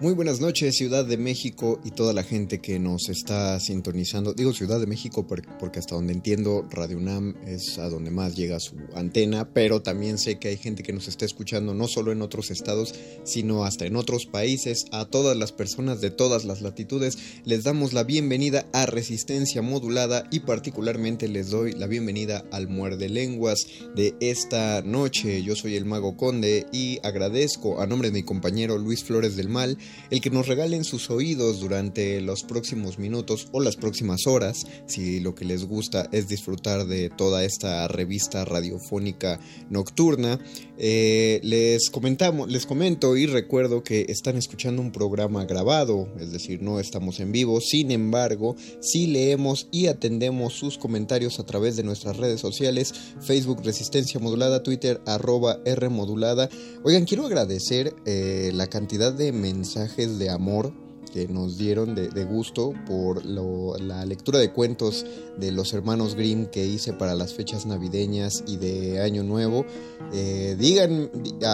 Muy buenas noches, Ciudad de México y toda la gente que nos está sintonizando. Digo Ciudad de México porque hasta donde entiendo Radio UNAM es a donde más llega su antena, pero también sé que hay gente que nos está escuchando no solo en otros estados, sino hasta en otros países. A todas las personas de todas las latitudes les damos la bienvenida a Resistencia Modulada y particularmente les doy la bienvenida al Muerde Lenguas de esta noche. Yo soy el Mago Conde y agradezco a nombre de mi compañero Luis Flores del Mal el que nos regalen sus oídos durante los próximos minutos o las próximas horas, si lo que les gusta es disfrutar de toda esta revista radiofónica nocturna. Eh, les comentamos, les comento y recuerdo que están escuchando un programa grabado, es decir, no estamos en vivo. Sin embargo, sí leemos y atendemos sus comentarios a través de nuestras redes sociales, Facebook Resistencia Modulada, Twitter arroba R Modulada. Oigan, quiero agradecer eh, la cantidad de mensajes de amor que nos dieron de, gusto por la lectura de cuentos de los hermanos Grimm que hice para las fechas navideñas y de Año Nuevo. Eh, digan,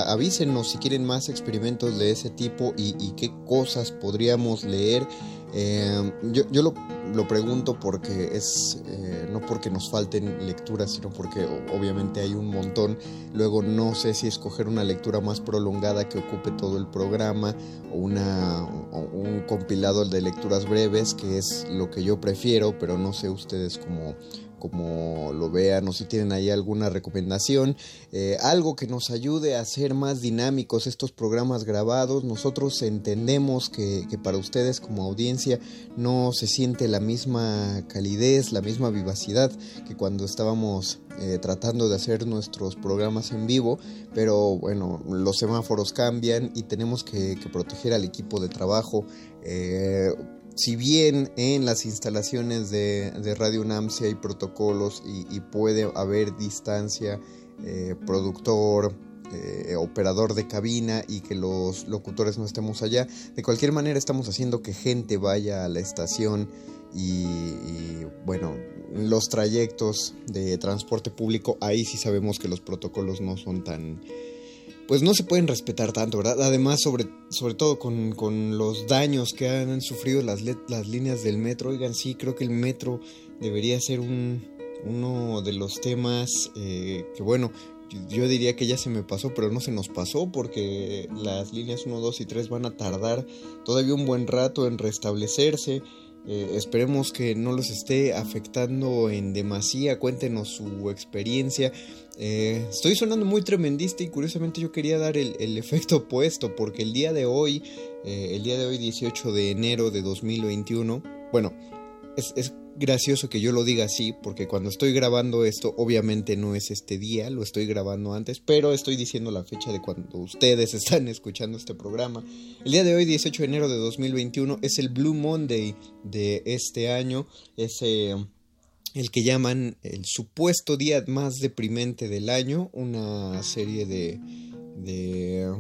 avísenos si quieren más experimentos de ese tipo y qué cosas podríamos leer. Eh, yo, yo lo, lo, pregunto porque es, eh, no porque nos falten lecturas, sino porque obviamente hay un montón. Luego no sé si escoger una lectura más prolongada que ocupe todo el programa o, una, o un compilado de lecturas breves, que es lo que yo prefiero, pero no sé ustedes cómo como lo vean o si tienen ahí alguna recomendación, eh, algo que nos ayude a hacer más dinámicos estos programas grabados. Nosotros entendemos que, para ustedes como audiencia no se siente la misma calidez, la misma vivacidad que cuando estábamos eh, tratando de hacer nuestros programas en vivo, pero bueno, los semáforos cambian y tenemos que, proteger al equipo de trabajo. Eh, si bien en las instalaciones de, Radio UNAM hay protocolos y, puede haber distancia, eh, productor, eh, operador de cabina y que los locutores no estemos allá, de cualquier manera estamos haciendo que gente vaya a la estación y, y bueno, los trayectos de transporte público, ahí sí sabemos que los protocolos no son tan pues no se pueden respetar tanto, ¿verdad? Además, sobre, sobre todo con, los daños que han sufrido las, las líneas del metro, oigan, sí, creo que el metro debería ser un, uno de los temas eh, que, bueno, yo diría que ya se me pasó, pero no se nos pasó porque las líneas 1, 2 y 3 van a tardar todavía un buen rato en restablecerse. Eh, esperemos que no los esté afectando en demasía. Cuéntenos su experiencia. Eh, estoy sonando muy tremendista y curiosamente yo quería dar el, efecto opuesto porque el día de hoy, eh, el día de hoy 18 de enero de 2021, bueno, es, es, gracioso que yo lo diga así porque cuando estoy grabando esto obviamente no es este día, lo estoy grabando antes, pero estoy diciendo la fecha de cuando ustedes están escuchando este programa. El día de hoy 18 de enero de 2021 es el Blue Monday de este año, ese el que llaman el supuesto día más deprimente del año, una serie de, de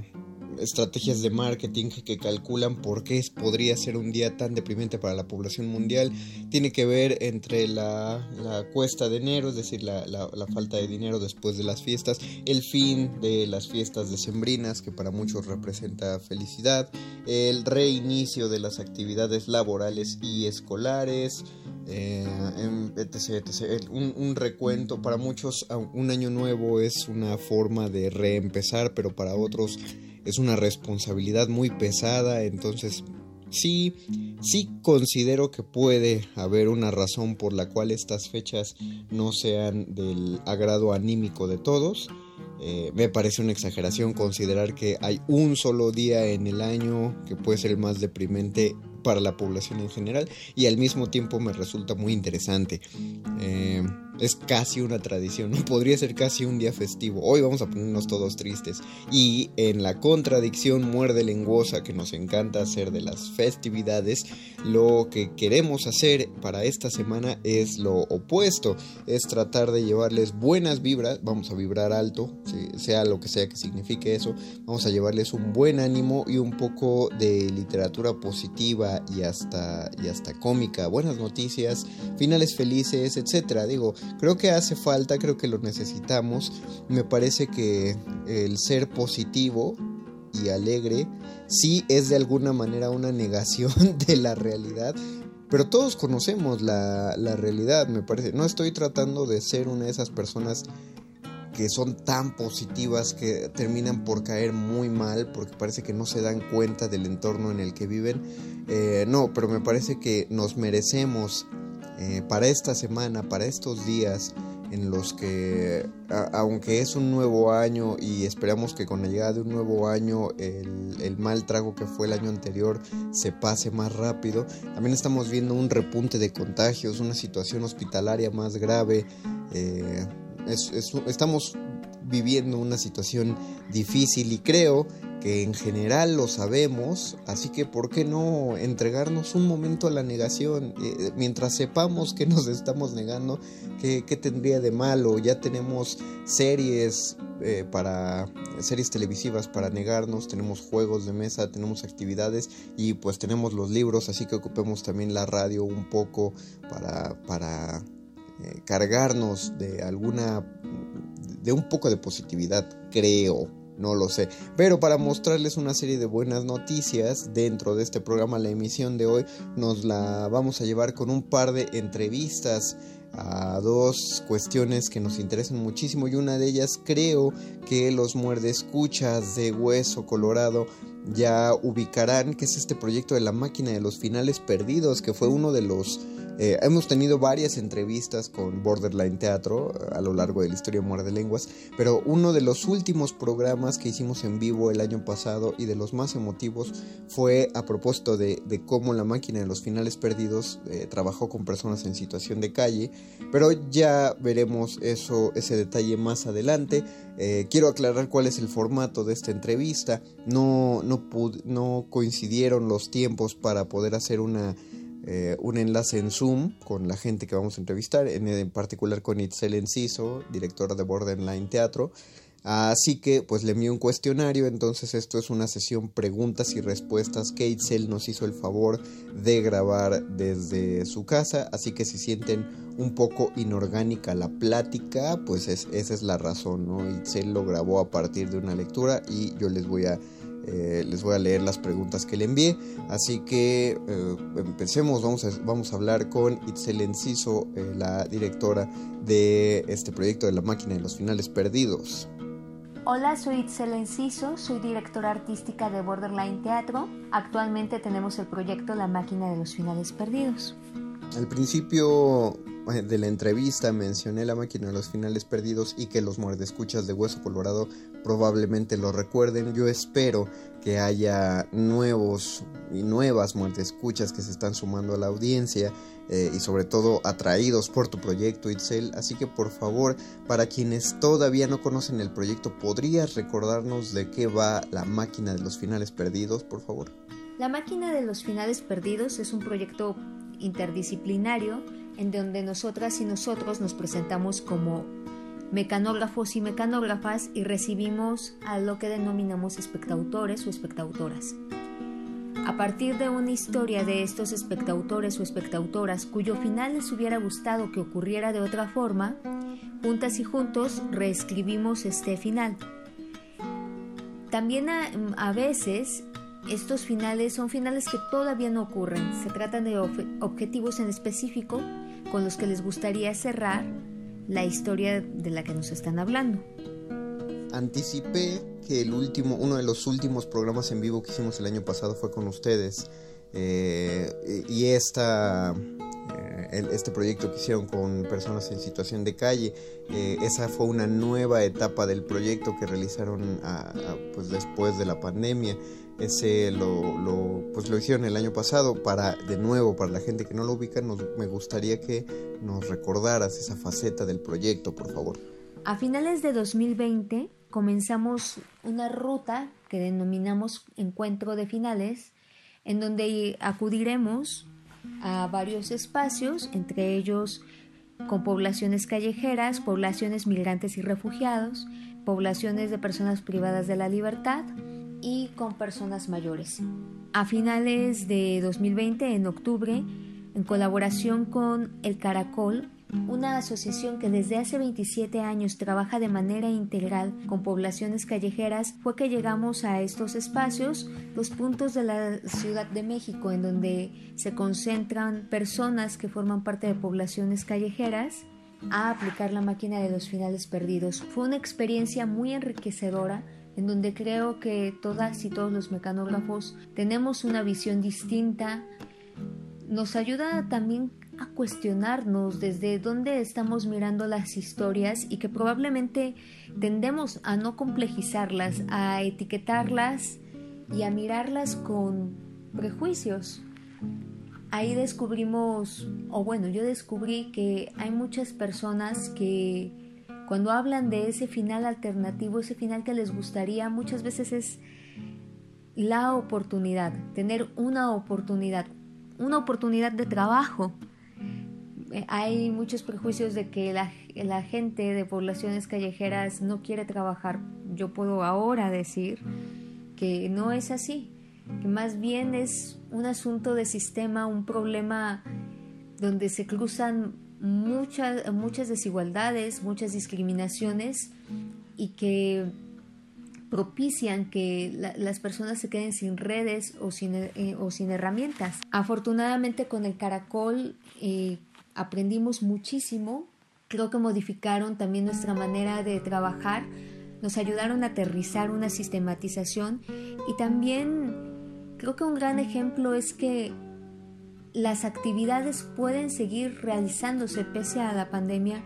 estrategias de marketing que calculan por qué podría ser un día tan deprimente para la población mundial. Tiene que ver entre la, cuesta de enero, es decir, la, falta de dinero después de las fiestas, el fin de las fiestas decembrinas, que para muchos representa felicidad, el reinicio de las actividades laborales y escolares, eh, Un, un, recuento, para muchos un año nuevo es una forma de reempezar, pero para otros es una responsabilidad muy pesada, entonces sí, sí considero que puede haber una razón por la cual estas fechas no sean del agrado anímico de todos. Eh, me parece una exageración considerar que hay un solo día en el año que puede ser el más deprimente para la población en general y al mismo tiempo me resulta muy interesante. Eh, es casi una tradición, podría ser casi un día festivo. Hoy vamos a ponernos todos tristes. Y en la contradicción muerde lenguosa que nos encanta hacer de las festividades, lo que queremos hacer para esta semana es lo opuesto, es tratar de llevarles buenas vibras, vamos a vibrar alto, sea lo que sea que signifique eso, vamos a llevarles un buen ánimo y un poco de literatura positiva y hasta, y hasta cómica, buenas noticias, finales felices, etcétera. Digo, Creo que hace falta, creo que lo necesitamos. Me parece que el ser positivo y alegre sí es de alguna manera una negación de la realidad. Pero todos conocemos la, la realidad, me parece. No estoy tratando de ser una de esas personas que son tan positivas que terminan por caer muy mal porque parece que no se dan cuenta del entorno en el que viven. Eh, no, pero me parece que nos merecemos eh, para esta semana, para estos días en los que, aunque es un nuevo año y esperamos que con la llegada de un nuevo año el, mal trago que fue el año anterior se pase más rápido, también estamos viendo un repunte de contagios, una situación hospitalaria más grave. Eh, estamos viviendo una situación difícil y creo que en general lo sabemos, así que ¿por qué no entregarnos un momento a la negación? Eh, mientras sepamos que nos estamos negando, ¿qué, tendría de malo? Ya tenemos series eh, para series televisivas para negarnos, tenemos juegos de mesa, tenemos actividades y pues tenemos los libros, así que ocupemos también la radio un poco para, para eh, cargarnos de alguna de un poco de positividad, creo no lo sé. Pero para mostrarles una serie de buenas noticias dentro de este programa, la emisión de hoy nos la vamos a llevar con un par de entrevistas a dos cuestiones que nos interesan muchísimo y una de ellas creo que los muerdescuchas de Hueso Colorado ya ubicarán que es este proyecto de la máquina de los finales perdidos que fue uno de los eh, hemos tenido varias entrevistas con Borderline Teatro a lo largo de la historia Muerde Lenguas, pero uno de los últimos programas que hicimos en vivo el año pasado y de los más emotivos fue a propósito de, cómo la máquina de los finales perdidos eh, trabajó con personas en situación de calle, pero ya veremos eso, ese detalle más adelante. Eh, quiero aclarar cuál es el formato de esta entrevista. No, no, no coincidieron los tiempos para poder hacer una eh, un enlace en Zoom con la gente que vamos a entrevistar, en, particular con Itzel Enciso, directora de Borderline Teatro. Así que pues le envié un cuestionario, entonces esto es una sesión preguntas y respuestas que Itzel nos hizo el favor de grabar desde su casa, así que si sienten un poco inorgánica la plática, pues esa es la razón, ¿no? Itzel lo grabó a partir de una lectura y yo les voy a eh, les voy a leer las preguntas que le envié. Así que eh, empecemos, vamos a, vamos a hablar con Itzel Enciso, eh, la directora de este proyecto de la máquina de los finales perdidos. Hola, soy Itzel Enciso, soy directora artística de Borderline Teatro. Actualmente tenemos el proyecto La máquina de los finales perdidos. Al principio de la entrevista mencioné la máquina de los finales perdidos y que los muerdescuchas de Hueso Colorado probablemente lo recuerden. Yo espero que haya nuevos y nuevas muerdescuchas que se están sumando a la audiencia eh, y sobre todo atraídos por tu proyecto Itzel. Así que por favor, para quienes todavía no conocen el proyecto, ¿podrías recordarnos de qué va la máquina de los finales perdidos, por favor? La máquina de los finales perdidos es un proyecto interdisciplinario en donde nosotras y nosotros nos presentamos como mecanógrafos y mecanógrafas y recibimos a lo que denominamos espectadores o espectadoras. A partir de una historia de estos espectadores o espectadoras cuyo final les hubiera gustado que ocurriera de otra forma, juntas y juntos reescribimos este final. También a, veces estos finales son finales que todavía no ocurren. Se tratan de objetivos en específico con los que les gustaría cerrar la historia de la que nos están hablando. Anticipé que el último, uno de los últimos programas en vivo que hicimos el año pasado fue con ustedes. Eh, y esta este proyecto que hicieron con personas en situación de calle. Eh, esa fue una nueva etapa del proyecto que realizaron pues después de la pandemia. Ese lo, pues lo hicieron el año pasado. Para, de nuevo, para la gente que no lo ubica, me gustaría que nos recordaras esa faceta del proyecto, por favor. A finales de 2020 comenzamos una ruta que denominamos Encuentro de Finales, en donde acudiremos a varios espacios, entre ellos con poblaciones callejeras, poblaciones migrantes y refugiados, poblaciones de personas privadas de la libertad y con personas mayores. A finales de 2020, en octubre, en colaboración con El Caracol, una asociación que desde hace 27 años trabaja de manera integral con poblaciones callejeras, fue que llegamos a estos espacios, los puntos de la Ciudad de México, en donde se concentran personas que forman parte de poblaciones callejeras, a aplicar la máquina de los finales perdidos. Fue una experiencia muy enriquecedora en donde creo que todas y todos los mecanógrafos tenemos una visión distinta. Nos ayuda también a cuestionarnos desde dónde estamos mirando las historias y que probablemente tendemos a no complejizarlas, a etiquetarlas y a mirarlas con prejuicios. Ahí descubrimos, o bueno, yo descubrí que hay muchas personas que cuando hablan de ese final alternativo, ese final que les gustaría, muchas veces es la oportunidad, tener una oportunidad, una oportunidad de trabajo, eh, hay muchos prejuicios de que la, gente de poblaciones callejeras no quiere trabajar. Yo puedo ahora decir que no es así, que más bien es un asunto de sistema, un problema donde se cruzan muchas, muchas desigualdades, muchas discriminaciones y que propician que las personas se queden sin redes o sin, eh, o sin herramientas. Afortunadamente con el caracol eh, aprendimos muchísimo, creo que modificaron también nuestra manera de trabajar, nos ayudaron a aterrizar una sistematización. Y también creo que un gran ejemplo es que las actividades pueden seguir realizándose pese a la pandemia,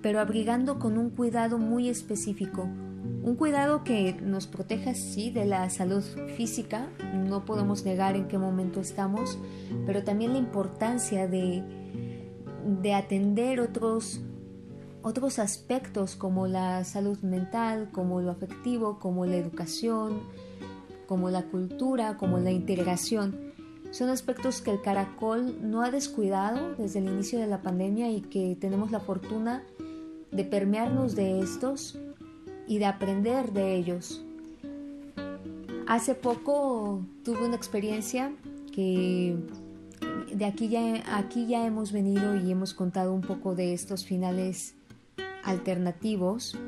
pero abrigando con un cuidado muy específico. Un cuidado que nos proteja, sí, de la salud física, no podemos negar en qué momento estamos, pero también la importancia de de atender otros, otros aspectos como la salud mental, como lo afectivo, como la educación, como la cultura, como la integración. Son aspectos que el caracol no ha descuidado desde el inicio de la pandemia y que tenemos la fortuna de permearnos de estos y de aprender de ellos. Hace poco tuve una experiencia que de aquí ya, aquí ya hemos venido y hemos contado un poco de estos finales alternativos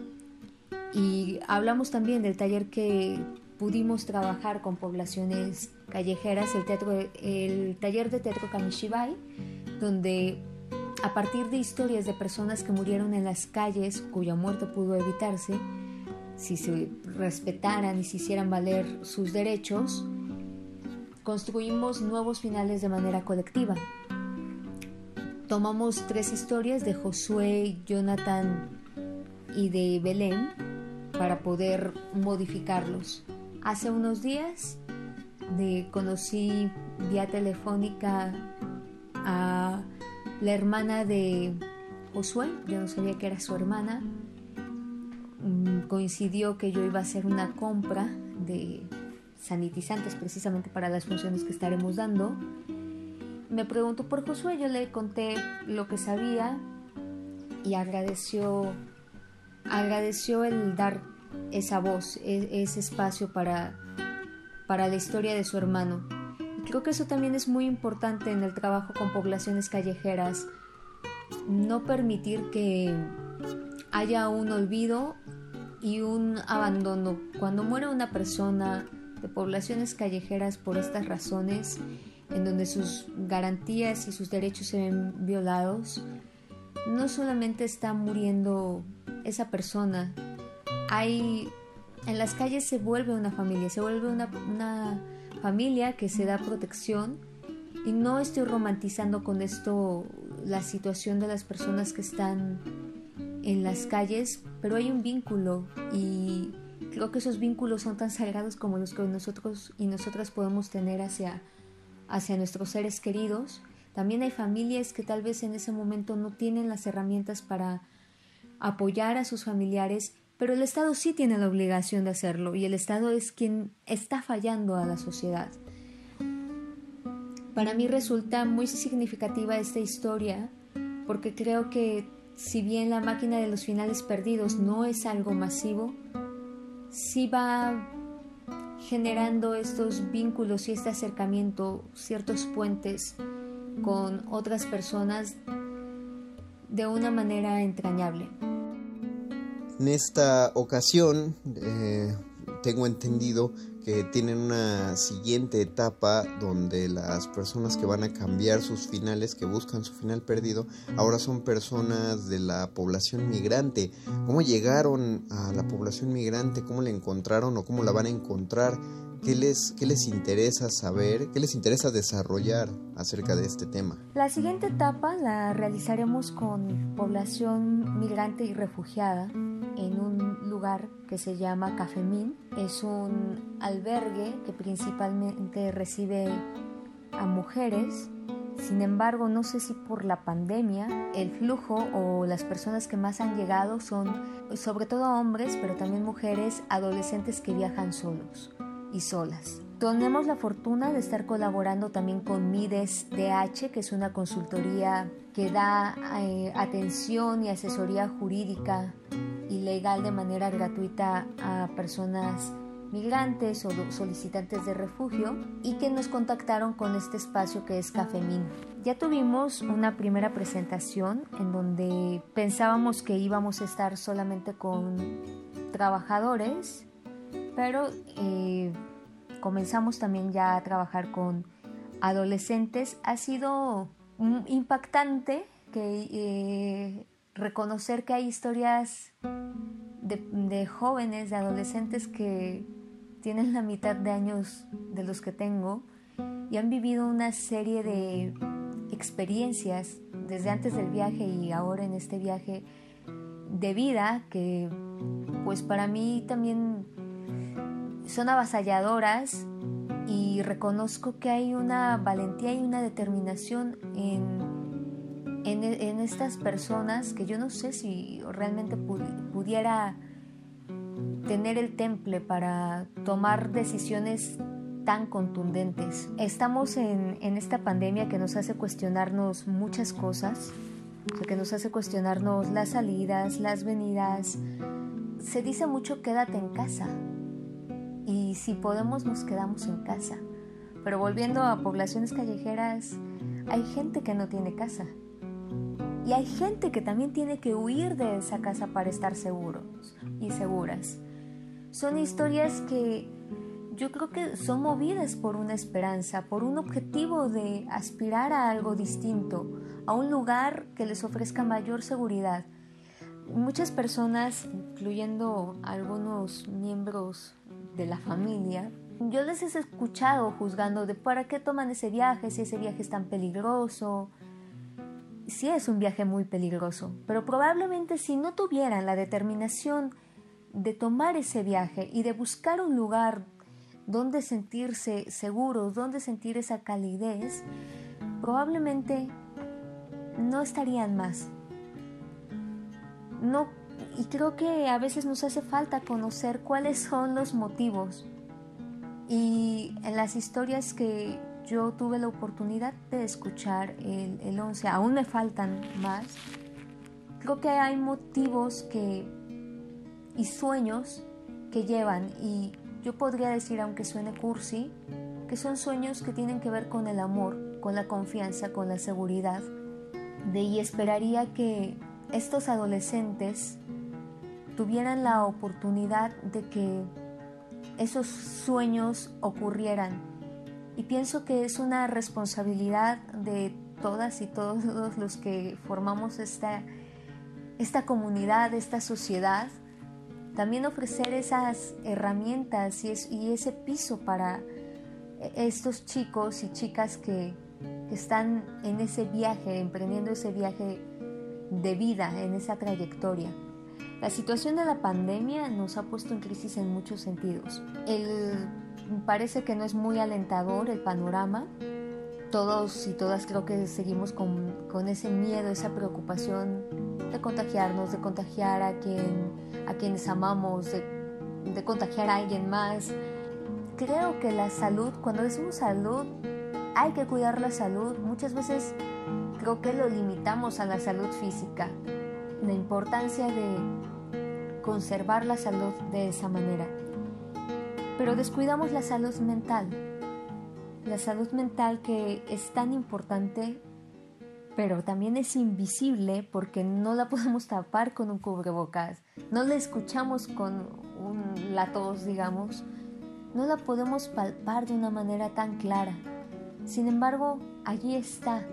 y hablamos también del taller que pudimos trabajar con poblaciones callejeras, el, teatro, el taller de teatro Kamishibai, donde a partir de historias de personas que murieron en las calles cuya muerte pudo evitarse, si se respetaran y se hicieran valer sus derechos, construimos nuevos finales de manera colectiva. Tomamos tres historias de Josué, Jonathan y de Belén para poder modificarlos. Hace unos días conocí vía telefónica a la hermana de Josué, yo no sabía que era su hermana. Mm, coincidió que yo iba a hacer una compra de sanitizantes precisamente para las funciones que estaremos dando. me preguntó por Josué, yo le conté lo que sabía y agradeció, agradeció el dar esa voz, e, ese espacio para, para la historia de su hermano. Y creo que eso también es muy importante en el trabajo con poblaciones callejeras, no permitir que haya un olvido y un abandono. Cuando muere una persona de poblaciones callejeras por estas razones, en donde sus garantías y sus derechos se ven violados, no solamente está muriendo esa persona, hay en las calles se vuelve una familia, se vuelve una, familia que se da protección y no estoy romantizando con esto la situación de las personas que están en las calles, pero hay un vínculo y creo que esos vínculos son tan sagrados como los que nosotros y nosotras podemos tener hacia, hacia nuestros seres queridos. También hay familias que tal vez en ese momento no tienen las herramientas para apoyar a sus familiares, pero el Estado sí tiene la obligación de hacerlo y el Estado es quien está fallando a la sociedad. Para mí resulta muy significativa esta historia porque creo que si bien la máquina de los finales perdidos no es algo masivo, sí va generando estos vínculos y este acercamiento, ciertos puentes con otras personas de una manera entrañable. En esta ocasión eh, tengo entendido que tienen una siguiente etapa donde las personas que van a cambiar sus finales, que buscan su final perdido, ahora son personas de la población migrante. ¿Cómo llegaron a la población migrante? ¿Cómo la encontraron o cómo la van a encontrar? ¿Qué les, ¿Qué les interesa saber? ¿Qué les interesa desarrollar acerca de este tema? La siguiente etapa la realizaremos con población migrante y refugiada en un lugar que se llama Cafemín. Es un albergue que principalmente recibe a mujeres. Sin embargo, no sé si por la pandemia el flujo o las personas que más han llegado son sobre todo hombres, pero también mujeres, adolescentes que viajan solos y solas. Tenemos la fortuna de estar colaborando también con Mides DH, que es una consultoría que da eh, atención y asesoría jurídica y legal de manera gratuita a personas migrantes o solicitantes de refugio y que nos contactaron con este espacio que es Cafemín. Ya tuvimos una primera presentación en donde pensábamos que íbamos a estar solamente con trabajadores, pero eh, comenzamos también ya a trabajar con adolescentes. Ha sido impactante eh, reconocer que hay historias de, jóvenes, de adolescentes que tienen la mitad de años de los que tengo y han vivido una serie de experiencias desde antes del viaje y ahora en este viaje de vida que pues para mí también son avasalladoras y reconozco que hay una valentía y una determinación en en, estas personas que yo no sé si realmente pudiera tener el temple para tomar decisiones tan contundentes. Estamos en, esta pandemia que nos hace cuestionarnos muchas cosas, que nos hace cuestionarnos las salidas, las venidas. Se dice mucho quédate en casa y si podemos nos quedamos en casa. Pero volviendo a poblaciones callejeras, hay gente que no tiene casa y hay gente que también tiene que huir de esa casa para estar seguros y seguras. Son historias que yo creo que son movidas por una esperanza, por un objetivo de aspirar a algo distinto, a un lugar que les ofrezca mayor seguridad. Muchas personas, incluyendo algunos miembros de la familia, yo les he escuchado juzgando de para qué toman ese viaje, si ese viaje es tan peligroso, sí es un viaje muy peligroso, pero probablemente si no tuvieran la determinación de tomar ese viaje y de buscar un lugar donde sentirse seguros, donde sentir esa calidez, probablemente no estarían más. No, y creo que a veces nos hace falta conocer cuáles son los motivos. Y en las historias que yo tuve la oportunidad de escuchar el, el 11, aún me faltan más. Creo que hay motivos que, y sueños que llevan, y yo podría decir, aunque suene cursi, que son sueños que tienen que ver con el amor, con la confianza, con la seguridad. De y esperaría que estos adolescentes tuvieran la oportunidad de que esos sueños ocurrieran. Y pienso que es una responsabilidad de todas y todos los que formamos esta, esta comunidad, esta sociedad, también ofrecer esas herramientas y, ese piso para estos chicos y chicas que están en ese viaje, emprendiendo ese viaje de vida, en esa trayectoria. La situación de la pandemia nos ha puesto en crisis en muchos sentidos. El, parece que no es muy alentador el panorama. Todos y todas creo que seguimos con, con ese miedo, esa preocupación de contagiarnos, de contagiar a, quien, a quienes amamos, de, de contagiar a alguien más. Creo que la salud, cuando decimos salud, hay que cuidar la salud. Muchas veces creo que lo limitamos a la salud física. La importancia de conservar la salud de esa manera. Pero descuidamos la salud mental. La salud mental que es tan importante, pero también es invisible porque no la podemos tapar con un cubrebocas. No la escuchamos con un, la tos, digamos. No la podemos palpar de una manera tan clara. Sin embargo, allí está.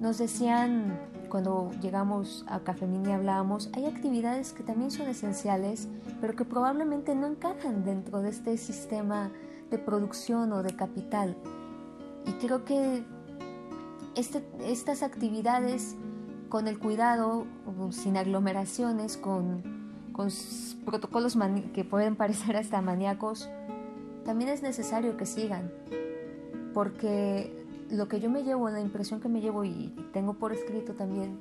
Nos decían cuando llegamos a Café Mini hablábamos, hay actividades que también son esenciales, pero que probablemente no encajan dentro de este sistema de producción o de capital. Y creo que este, estas actividades con el cuidado, sin aglomeraciones, con, con protocolos que pueden parecer hasta maníacos, también es necesario que sigan porque lo que yo me llevo, la impresión que me llevo y tengo por escrito también,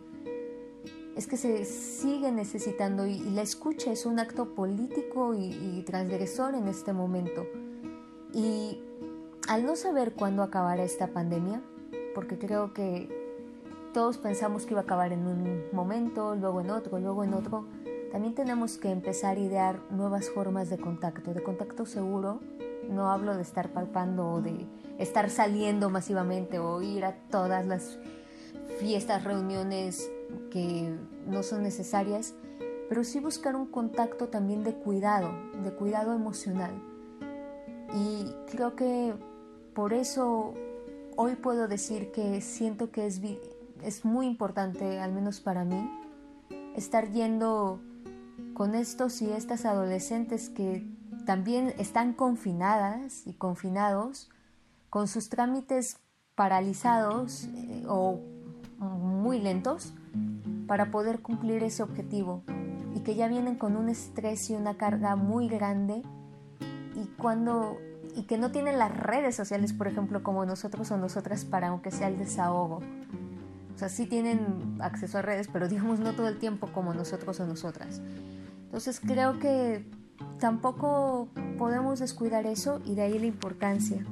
es que se sigue necesitando y, la escucha es un acto político y, transgresor en este momento. Y al no saber cuándo acabará esta pandemia, porque creo que todos pensamos que iba a acabar en un momento, luego en otro, luego en otro, también tenemos que empezar a idear nuevas formas de contacto, de contacto seguro. No hablo de estar palpando o de estar saliendo masivamente o ir a todas las fiestas, reuniones que no son necesarias, pero sí buscar un contacto también de cuidado, de cuidado emocional. Y creo que por eso hoy puedo decir que siento que es, es muy importante, al menos para mí, estar yendo con estos y estas adolescentes que también están confinadas y confinados con sus trámites paralizados eh, o muy lentos para poder cumplir ese objetivo y que ya vienen con un estrés y una carga muy grande y cuando y que no tienen las redes sociales, por ejemplo, como nosotros o nosotras para aunque sea el desahogo. O sea, sí tienen acceso a redes, pero digamos no todo el tiempo como nosotros o nosotras. Entonces creo que tampoco podemos descuidar eso y de ahí la importancia.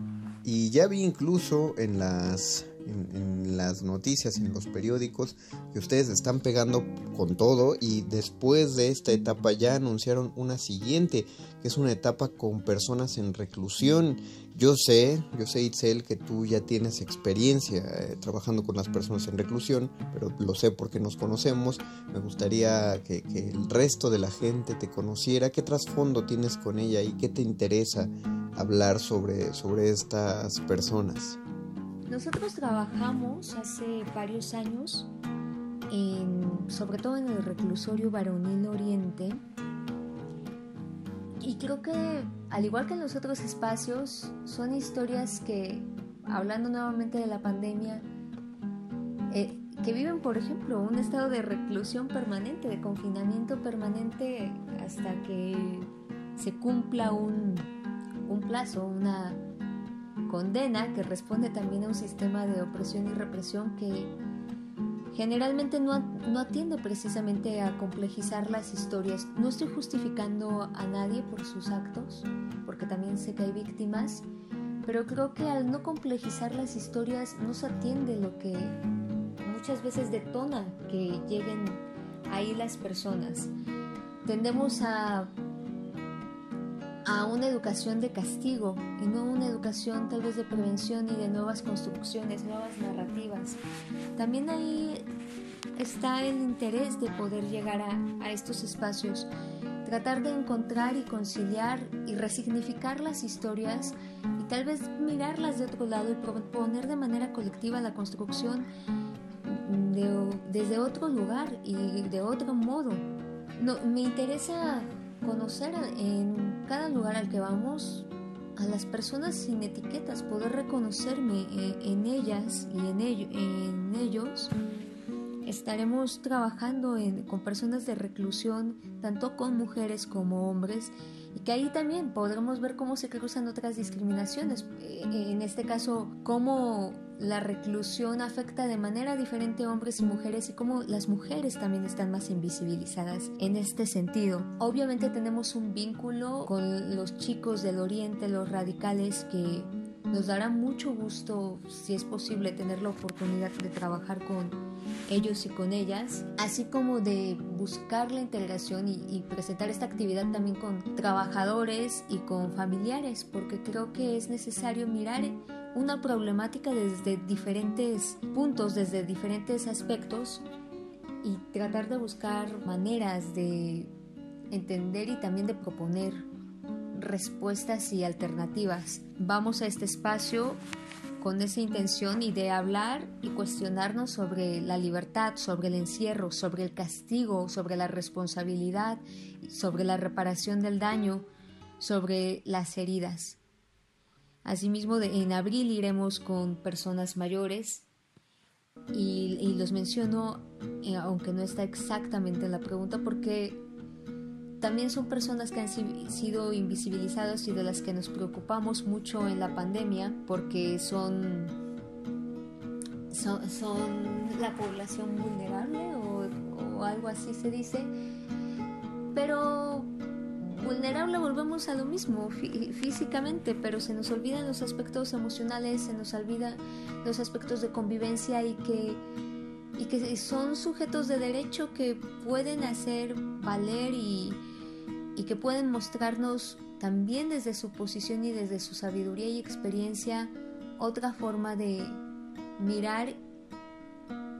Y ya vi incluso en las, en, las noticias, en los periódicos, que ustedes están pegando con todo y después de esta etapa ya anunciaron una siguiente, que es una etapa con personas en reclusión. Yo sé, yo sé Itzel que tú ya tienes experiencia eh, trabajando con las personas en reclusión, pero lo sé porque nos conocemos. Me gustaría que, que el resto de la gente te conociera. ¿Qué trasfondo tienes con ella y qué te interesa? hablar sobre, sobre estas personas? Nosotros trabajamos hace varios años, sobre todo en el reclusorio varonil Oriente, y creo que, al igual que en los otros espacios, son historias que, hablando nuevamente de la pandemia, eh, que viven, por ejemplo, un estado de reclusión permanente, de confinamiento permanente, hasta que se cumpla un, un plazo, una condena que responde también a un sistema de opresión y represión que generalmente no, no, atiende precisamente a complejizar las historias. No estoy justificando a nadie por sus actos, porque también sé que hay víctimas, pero creo que al no complejizar las historias no se atiende lo que muchas veces detona que lleguen ahí las personas. Tendemos a a una educación de castigo y no una educación tal vez de prevención y de nuevas construcciones, nuevas narrativas. También ahí está el interés de poder llegar a, estos espacios, tratar de encontrar y conciliar y resignificar las historias y tal vez mirarlas de otro lado y proponer de manera colectiva la construcción desde otro lugar y de otro modo. Me interesa conocer en cada lugar al que vamos a las personas sin etiquetas, poder reconocerme eh, en ellas y en, en ellos. Estaremos trabajando con personas de reclusión, tanto con mujeres como hombres, y que ahí también podremos ver cómo se cruzan otras discriminaciones. Eh, en este caso, cómo la reclusión afecta de manera diferente a hombres y mujeres y cómo las mujeres también están más invisibilizadas en este sentido. Obviamente tenemos un vínculo con los chicos del oriente, los radicales que nos dará mucho gusto, si es posible, tener la oportunidad de trabajar con ellos y con ellas, así como de buscar la integración y, presentar esta actividad también con trabajadores y con familiares, porque creo que es necesario mirar una problemática desde diferentes puntos, desde diferentes aspectos y tratar de buscar maneras de entender y también de proponer respuestas y alternativas. Vamos a este espacio con esa intención y de hablar y cuestionarnos sobre la libertad, sobre el encierro, sobre el castigo, sobre la responsabilidad, sobre la reparación del daño, sobre las heridas. Asimismo, en abril iremos con personas mayores y, los menciono, eh, aunque no está exactamente en la pregunta, porque también son personas que han sido invisibilizadas y de las que nos preocupamos mucho en la pandemia porque son, son, la población vulnerable o algo así se dice. Pero vulnerable volvemos a lo mismo físicamente, pero se nos olvidan los aspectos emocionales, se nos olvidan los aspectos de convivencia y que, y que son sujetos de derecho que pueden hacer valer y, y que pueden mostrarnos también desde su posición y desde su sabiduría y experiencia otra forma de mirar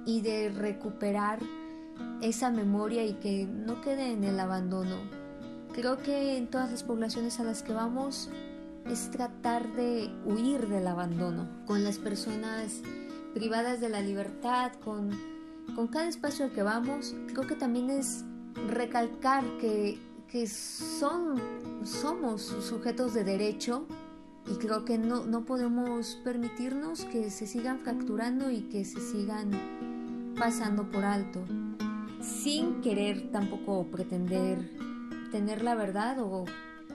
y de recuperar esa memoria y que no quede en el abandono. Creo que en todas las poblaciones a las que vamos es tratar de huir del abandono, con las personas privadas de la libertad, con, con cada espacio al que vamos, creo que también es recalcar que que son, somos sujetos de derecho y creo que no, no podemos permitirnos que se sigan fracturando y que se sigan pasando por alto, sin querer tampoco pretender tener la verdad o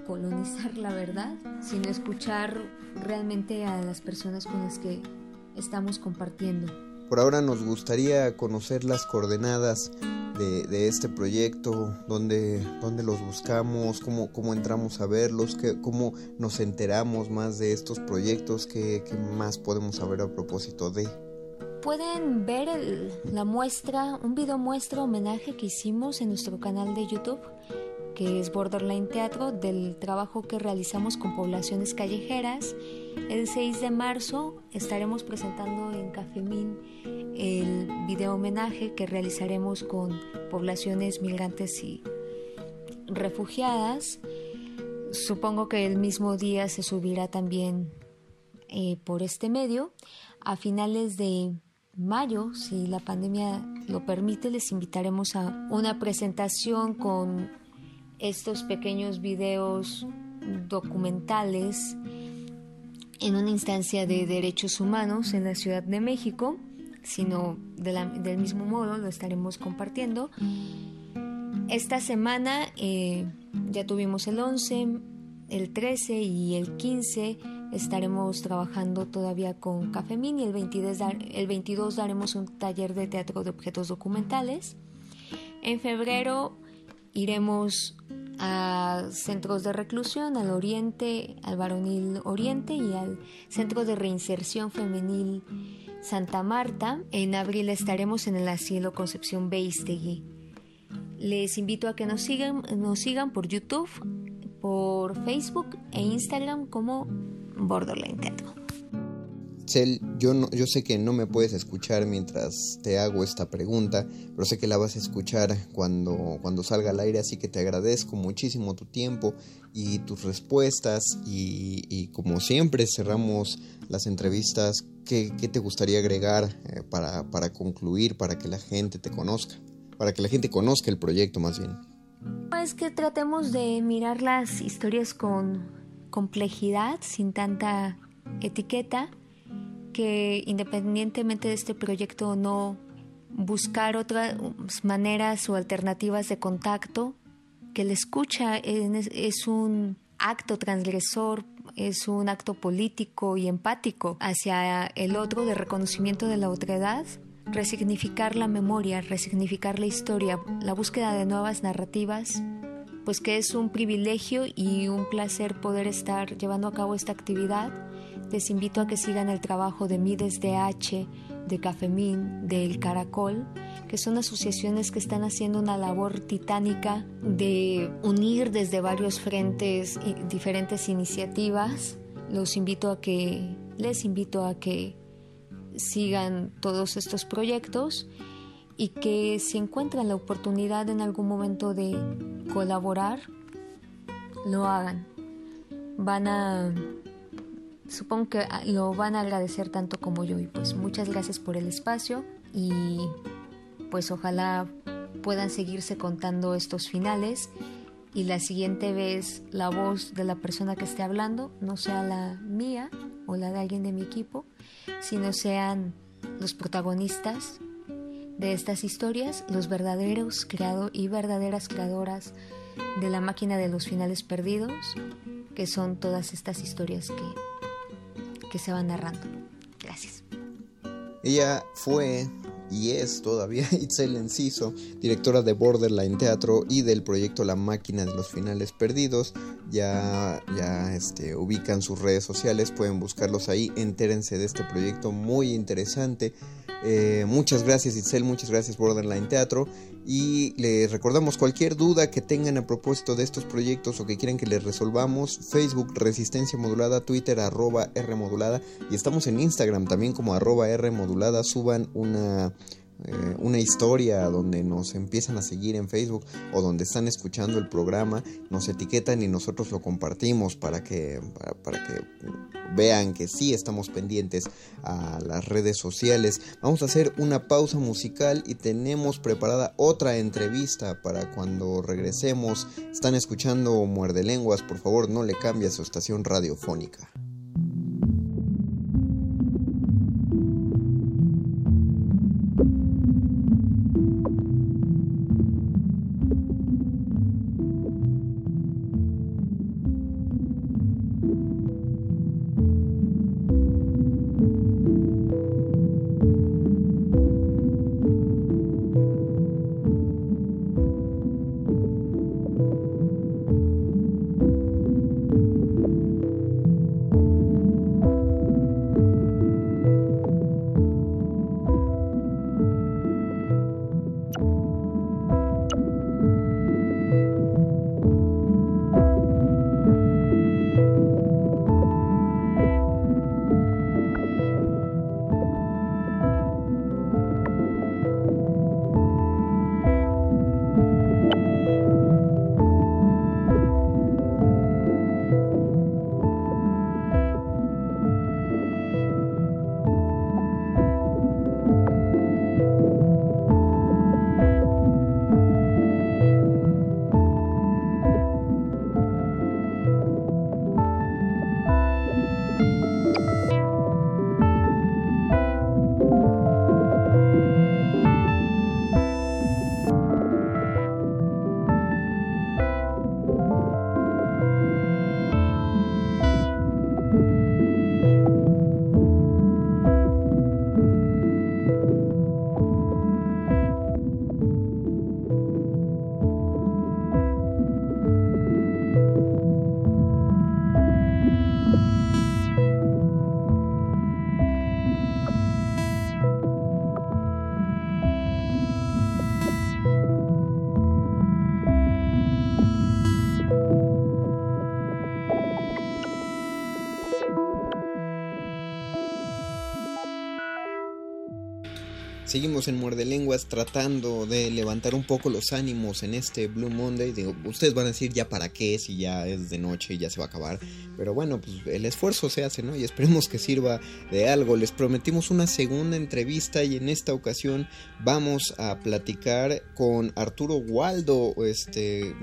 colonizar la verdad, sino escuchar realmente a las personas con las que estamos compartiendo. Por ahora nos gustaría conocer las coordenadas de, este proyecto, dónde, dónde los buscamos, cómo, cómo entramos a verlos, qué, cómo nos enteramos más de estos proyectos, qué, qué más podemos saber a propósito de. Pueden ver la muestra, un video muestra homenaje que hicimos en nuestro canal de YouTube que es Borderline Teatro, del trabajo que realizamos con poblaciones callejeras. El 6 de marzo estaremos presentando en Cafemín el video homenaje que realizaremos con poblaciones migrantes y refugiadas. Supongo que el mismo día se subirá también eh, por este medio. A finales de mayo, si la pandemia lo permite, les invitaremos a una presentación con estos pequeños videos documentales en una instancia de derechos humanos en la Ciudad de México, sino del mismo modo lo estaremos compartiendo. Esta semana eh, ya tuvimos el 11, el 13 y el 15 estaremos trabajando todavía con Cafemín y el 22, el 22 daremos un taller de teatro de objetos documentales. En febrero iremos a centros de reclusión, al Oriente, al Varonil Oriente y al Centro de Reinserción Femenil Santa Marta. En abril estaremos en el asilo Concepción Beistegui. Les invito a que nos sigan, nos sigan por YouTube, por Facebook e Instagram como Borderline Teatro. Cel, yo, no, yo sé que no me puedes escuchar mientras te hago esta pregunta, pero sé que la vas a escuchar cuando, cuando salga al aire, así que te agradezco muchísimo tu tiempo y tus respuestas y, como siempre cerramos las entrevistas, ¿qué, te gustaría agregar eh, para, para concluir, para que la gente te conozca, para que la gente conozca el proyecto más bien? Es que tratemos de mirar las historias con complejidad, sin tanta etiqueta que independientemente de este proyecto o no, buscar otras maneras o alternativas de contacto, que la escucha es un acto transgresor, es un acto político y empático hacia el otro de reconocimiento de la otredad, resignificar la memoria, resignificar la historia, la búsqueda de nuevas narrativas, pues que es un privilegio y un placer poder estar llevando a cabo esta actividad les invito a que sigan el trabajo de Mides DH, de Cafemín, de El Caracol, que son asociaciones que están haciendo una labor titánica de unir desde varios frentes y diferentes iniciativas. Los invito a que, les invito a que sigan todos estos proyectos y que si encuentran la oportunidad en algún momento de colaborar, lo hagan. Van a supongo que ah, lo van a agradecer tanto como yo y pues muchas gracias por el espacio y pues ojalá puedan seguirse contando estos finales y la siguiente vez la voz de la persona que esté hablando no sea la mía o la de alguien de mi equipo, sino sean los protagonistas de estas historias, los verdaderos creados y verdaderas creadoras de la máquina de los finales perdidos, que son todas estas historias que se van narrando. Gracias. Ella fue y es todavía Itzel Enciso, directora de Borderline Teatro y del proyecto La Máquina de los Finales Perdidos. Ya, ya este, ubican sus redes sociales, pueden buscarlos ahí, entérense de este proyecto muy interesante. Eh, muchas gracias Itzel, muchas gracias Borderline Teatro y les recordamos cualquier duda que tengan a propósito de estos proyectos o que quieran que les resolvamos, Facebook Resistencia Modulada, Twitter arroba R Modulada y estamos en Instagram también como arroba R Modulada, suban una eh, una historia donde nos empiezan a seguir en Facebook o donde están escuchando el programa, nos etiquetan y nosotros lo compartimos para que, para, que vean que sí estamos pendientes a las redes sociales. Vamos a hacer una pausa musical y tenemos preparada otra entrevista para cuando regresemos. Están escuchando Muerde Lenguas, por favor no le cambie a su estación radiofónica. Seguimos en Muerde Lenguas tratando de levantar un poco los ánimos en este Blue Monday. Ustedes van a decir ya para qué si ya es de noche y ya se va a acabar. Pero bueno, pues el esfuerzo se hace, ¿no? Y esperemos que sirva de algo. Les prometimos una segunda entrevista y en esta ocasión vamos a platicar con Arturo Waldo, este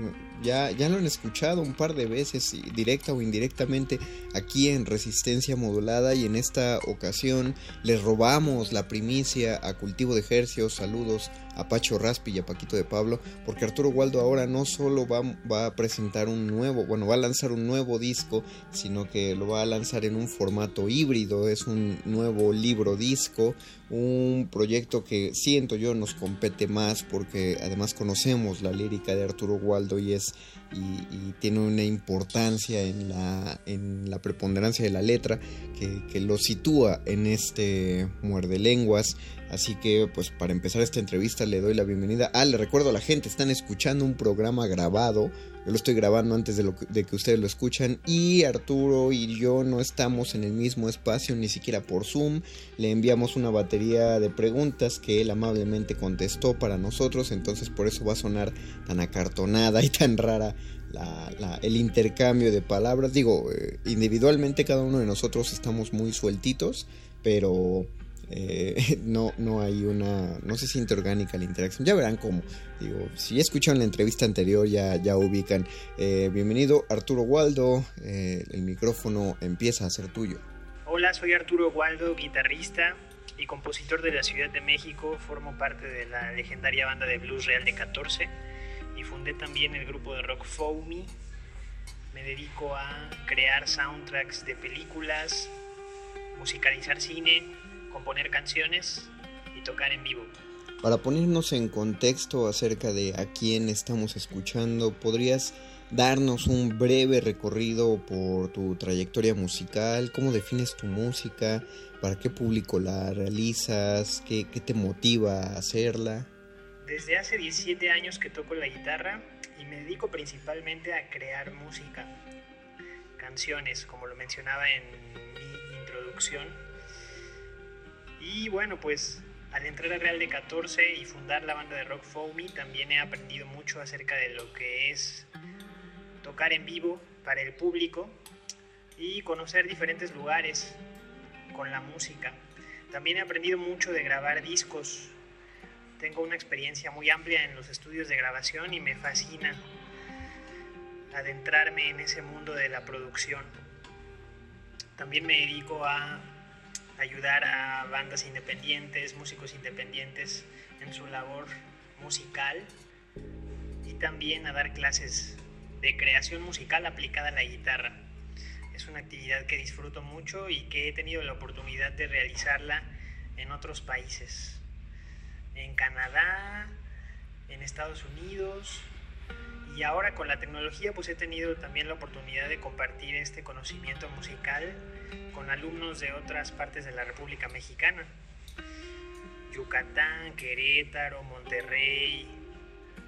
ya, ya lo han escuchado un par de veces, directa o indirectamente, aquí en Resistencia Modulada y en esta ocasión les robamos la primicia a Cultivo de Ejercios. Saludos a Pacho Raspi y a Paquito de Pablo, porque Arturo Waldo ahora no solo va, va, a presentar un nuevo, bueno, va a lanzar un nuevo disco, sino que lo va a lanzar en un formato híbrido, es un nuevo libro disco, un proyecto que siento yo nos compete más porque además conocemos la lírica de Arturo Waldo y es y, tiene una importancia en la, en la preponderancia de la letra que, que lo sitúa en este muerde lenguas Así que, pues, para empezar esta entrevista le doy la bienvenida. Ah, le recuerdo a la gente, están escuchando un programa grabado. Yo lo estoy grabando antes de, que ustedes lo escuchan. Y Arturo y yo no estamos en el mismo espacio, ni siquiera por Zoom. Le enviamos una batería de preguntas que él amablemente contestó para nosotros. Entonces, por eso va a sonar tan acartonada y tan rara el intercambio de palabras. Digo, eh, individualmente cada uno de nosotros estamos muy sueltitos, pero eh, no, no hay una, no se siente orgánica la interacción. Ya verán cómo. Digo, si escucharon la entrevista anterior ya, ya ubican. Eh, bienvenido Arturo Waldo, eh, el micrófono empieza a ser tuyo. Hola, soy Arturo Waldo, guitarrista y compositor de la Ciudad de México. Formo parte de la legendaria banda de blues Real de 14 y fundé también el grupo de rock Foamy. Me dedico a crear soundtracks de películas, musicalizar cine, componer canciones y tocar en vivo. Para ponernos en contexto acerca de a quién estamos escuchando, ¿podrías darnos un breve recorrido por tu trayectoria musical? ¿Cómo defines tu música? ¿Para qué público la realizas? ¿Qué, qué te motiva a hacerla? Desde hace 17 años que toco la guitarra y me dedico principalmente a crear música, canciones, como lo mencionaba en mi introducción y bueno, pues al entrar a Real de 14 y fundar la banda de rock Foamy, también he aprendido mucho acerca de lo que es tocar en vivo para el público y conocer diferentes lugares con la música. También he aprendido mucho de grabar discos. Tengo una experiencia muy amplia en los estudios de grabación y me fascina adentrarme en ese mundo de la producción. También me dedico a ayudar a bandas independientes, músicos independientes en su labor musical y también a dar clases de creación musical aplicada a la guitarra. Es una actividad que disfruto mucho y que he tenido la oportunidad de realizarla en otros países. En Canadá, en Estados Unidos, y ahora con la tecnología pues he tenido también la oportunidad de compartir este conocimiento musical con alumnos de otras partes de la República Mexicana. Yucatán, Querétaro, Monterrey,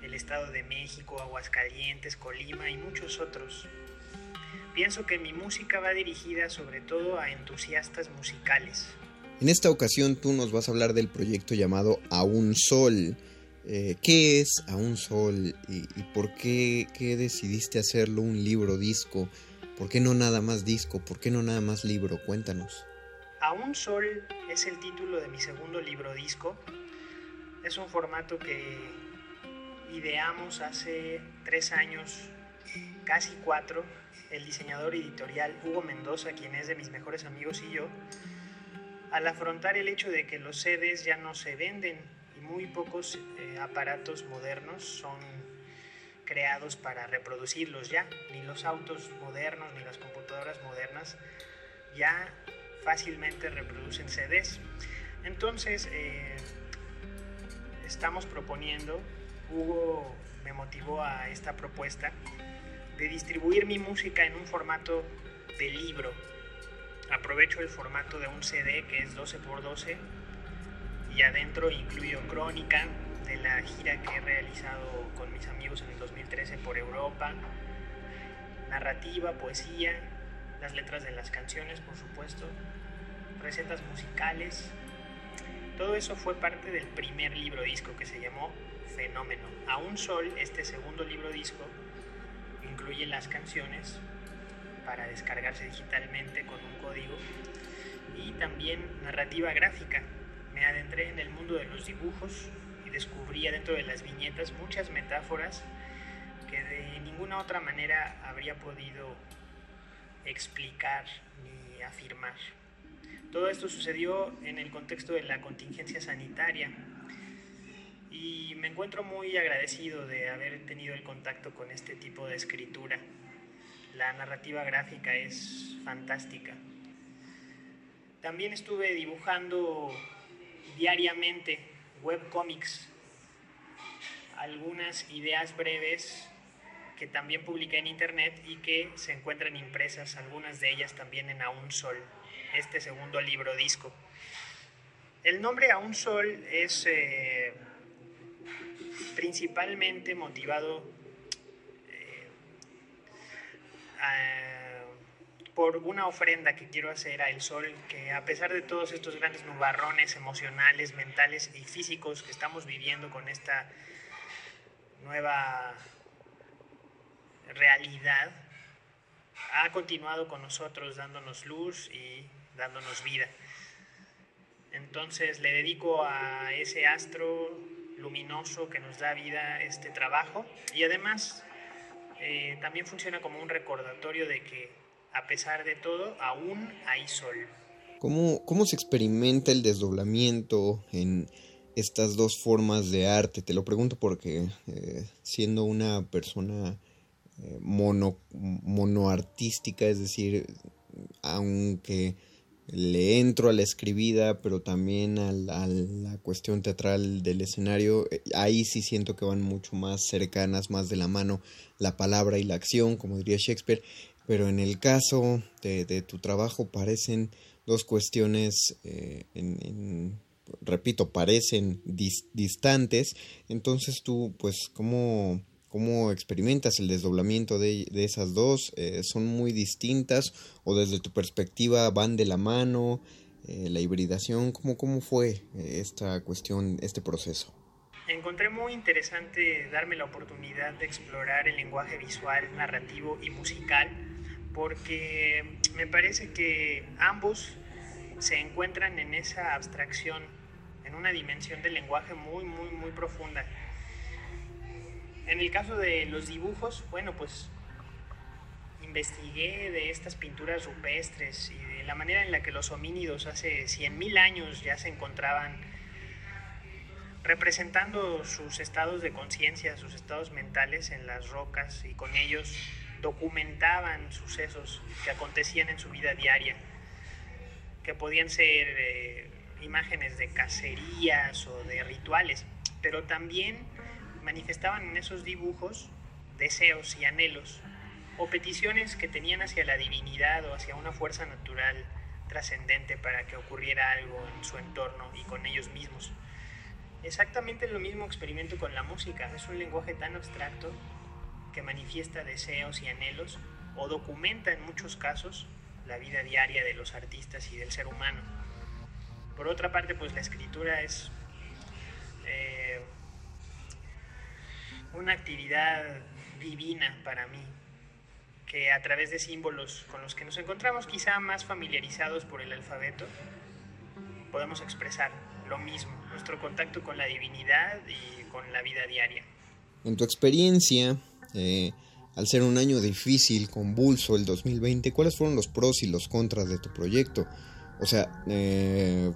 el Estado de México, Aguascalientes, Colima y muchos otros. Pienso que mi música va dirigida sobre todo a entusiastas musicales. En esta ocasión tú nos vas a hablar del proyecto llamado A un Sol eh, ¿Qué es A un Sol y, por qué, decidiste hacerlo un libro disco? ¿Por qué no nada más disco? ¿Por qué no nada más libro? Cuéntanos. A un Sol es el título de mi segundo libro disco. Es un formato que ideamos hace tres años, casi cuatro, el diseñador editorial Hugo Mendoza, quien es de mis mejores amigos y yo, al afrontar el hecho de que los CDs ya no se venden muy pocos eh, aparatos modernos son creados para reproducirlos ya, ni los autos modernos ni las computadoras modernas ya fácilmente reproducen CDs. Entonces, eh, estamos proponiendo, Hugo me motivó a esta propuesta, de distribuir mi música en un formato de libro. Aprovecho el formato de un CD que es 12 x 12 y adentro incluyo crónica de la gira que he realizado con mis amigos en el 2013 por Europa, narrativa, poesía, las letras de las canciones, por supuesto, recetas musicales Todo eso fue parte del primer libro disco que se llamó Fenómeno. A un sol, este segundo libro disco incluye las canciones para descargarse digitalmente con un código y también narrativa gráfica. Me adentré en el mundo de los dibujos y descubrí dentro de las viñetas muchas metáforas que de ninguna otra manera habría podido explicar ni afirmar. Todo esto sucedió en el contexto de la contingencia sanitaria y me encuentro muy agradecido de haber tenido el contacto con este tipo de escritura. La narrativa gráfica es fantástica. También estuve dibujando diariamente webcomics, algunas ideas breves que también publiqué en internet y que se encuentran impresas, algunas de ellas también en A un Sol, este segundo libro disco. El nombre A un Sol es eh, principalmente motivado eh, por una ofrenda que quiero hacer a el sol, que a pesar de todos estos grandes nubarrones emocionales, mentales y físicos que estamos viviendo con esta nueva realidad ha continuado con nosotros dándonos luz y dándonos vida. Entonces le dedico a ese astro luminoso que nos da vida este trabajo y además eh, también funciona como un recordatorio de que a pesar de todo aún hay sol. ¿Cómo, cómo se experimenta el desdoblamiento en estas dos formas de arte? Te lo pregunto porque eh, siendo una persona eh, mono, monoartística, es decir, aunque le entro a la escribida, pero también a la, cuestión teatral del escenario, eh, ahí sí siento que van mucho más cercanas, más de la mano la palabra y la acción, como diría Shakespeare, pero en el caso de, tu trabajo parecen dos cuestiones, eh, repito, parecen distantes, entonces tú, pues, ¿cómo ¿Cómo experimentas el desdoblamiento de, esas dos? Eh, ¿Son muy distintas o desde tu perspectiva van de la mano? Eh, la hibridación, ¿cómo, cómo fue eh, esta cuestión, este proceso? Encontré muy interesante darme la oportunidad de explorar el lenguaje visual, narrativo y musical, porque me parece que ambos se encuentran en esa abstracción, en una dimensión del lenguaje muy, muy, muy profunda en el caso de los dibujos, bueno, pues investigué de estas pinturas rupestres y de la manera en la que los homínidos hace 100.000 años ya se encontraban representando sus estados de conciencia, sus estados mentales en las rocas y con ellos documentaban sucesos que acontecían en su vida diaria, que podían ser eh, imágenes de cacerías o de rituales, pero también manifestaban en esos dibujos deseos y anhelos o peticiones que tenían hacia la divinidad o hacia una fuerza natural trascendente para que ocurriera algo en su entorno y con ellos mismos. Exactamente lo mismo experimento con la música, es un lenguaje tan abstracto que manifiesta deseos y anhelos o documenta en muchos casos la vida diaria de los artistas y del ser humano. Por otra parte, pues la escritura es eh, una actividad divina para mí, que a través de símbolos con los que nos encontramos quizá más familiarizados por el alfabeto, podemos expresar lo mismo, nuestro contacto con la divinidad y con la vida diaria. En tu experiencia, eh, al ser un año difícil, convulso, el 2020, ¿cuáles fueron los pros y los contras de tu proyecto? O sea, eh,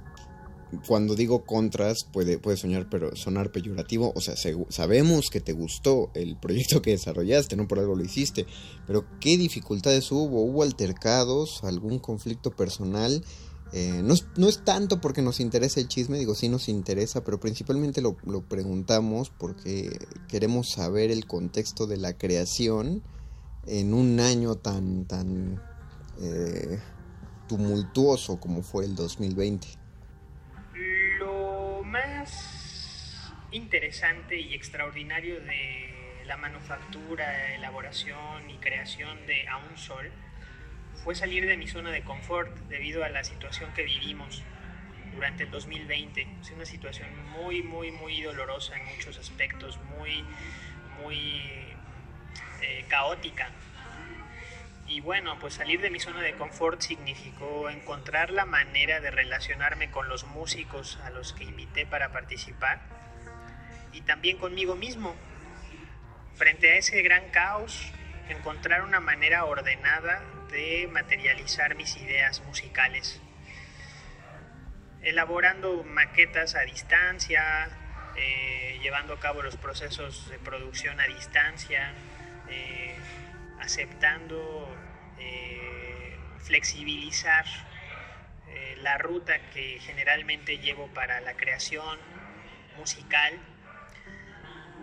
cuando digo contras puede, puede soñar, pero sonar peyorativo. O sea, sabemos que te gustó el proyecto que desarrollaste, no por algo lo hiciste. Pero ¿qué dificultades hubo? ¿Hubo altercados? ¿Algún conflicto personal? Eh, no, no, es tanto porque nos interesa el chisme, digo, sí nos interesa, pero principalmente lo, lo preguntamos porque queremos saber el contexto de la creación en un año tan, tan eh, tumultuoso como fue el 2020 interesante y extraordinario de la manufactura, elaboración y creación de A un Sol fue salir de mi zona de confort debido a la situación que vivimos. durante el 2020. Es una situación muy, muy, muy dolorosa en muchos aspectos, muy, muy eh, caótica. Y bueno, pues salir de mi zona de confort significó encontrar la manera de relacionarme con los músicos a los que invité para participar y también conmigo mismo. Frente a ese gran caos, encontrar una manera ordenada de materializar mis ideas musicales elaborando maquetas a distancia, eh, llevando a cabo los procesos de producción a distancia, eh, aceptando eh, flexibilizar la ruta que generalmente llevo para la creación musical.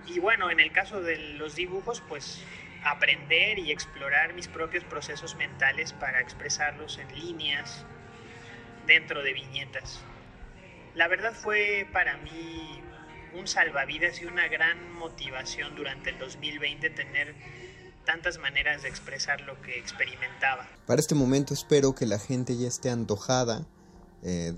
Y bueno, en el caso de los dibujos, pues aprender y explorar mis propios procesos mentales para expresarlos en líneas, dentro de viñetas. La verdad fue para mí un salvavidas y una gran motivación durante el 2020 tener tantas maneras de expresar lo que experimentaba. Para este momento espero que la gente ya esté antojada eh,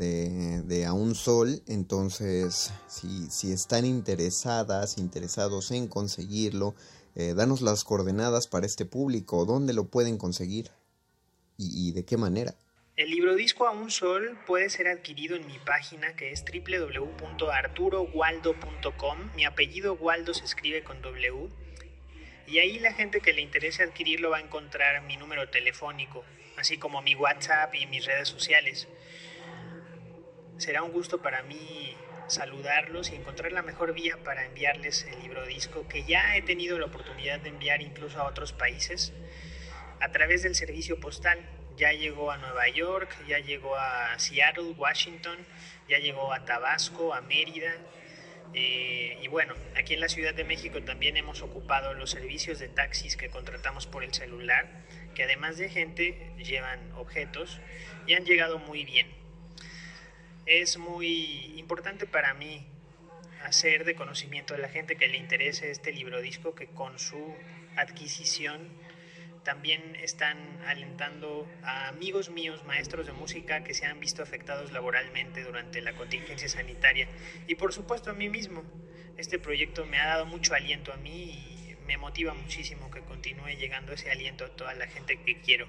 de, A un Sol, entonces si, si están interesadas, interesados en conseguirlo, eh, danos las coordenadas para este público, dónde lo pueden conseguir y de qué manera. El libro disco a un sol puede ser adquirido en mi página que es www.arturowaldo.com. Mi apellido Waldo se escribe con W. Y ahí la gente que le interese adquirirlo va a encontrar mi número telefónico, así como mi WhatsApp y mis redes sociales. Será un gusto para mí saludarlos y encontrar la mejor vía para enviarles el libro disco que ya he tenido la oportunidad de enviar incluso a otros países a través del servicio postal ya llegó a Nueva York, ya llegó a Seattle, Washington, ya llegó a Tabasco, a Mérida. Eh, y bueno, aquí en la Ciudad de México también hemos ocupado los servicios de taxis que contratamos por el celular, que además de gente llevan objetos y han llegado muy bien. Es muy importante para mí hacer de conocimiento a la gente que le interese este libro disco que con su adquisición también están alentando a amigos míos, maestros de música, que se han visto afectados laboralmente durante la contingencia sanitaria. Y por supuesto a mí mismo. Este proyecto me ha dado mucho aliento a mí y me motiva muchísimo que continúe llegando ese aliento a toda la gente que quiero.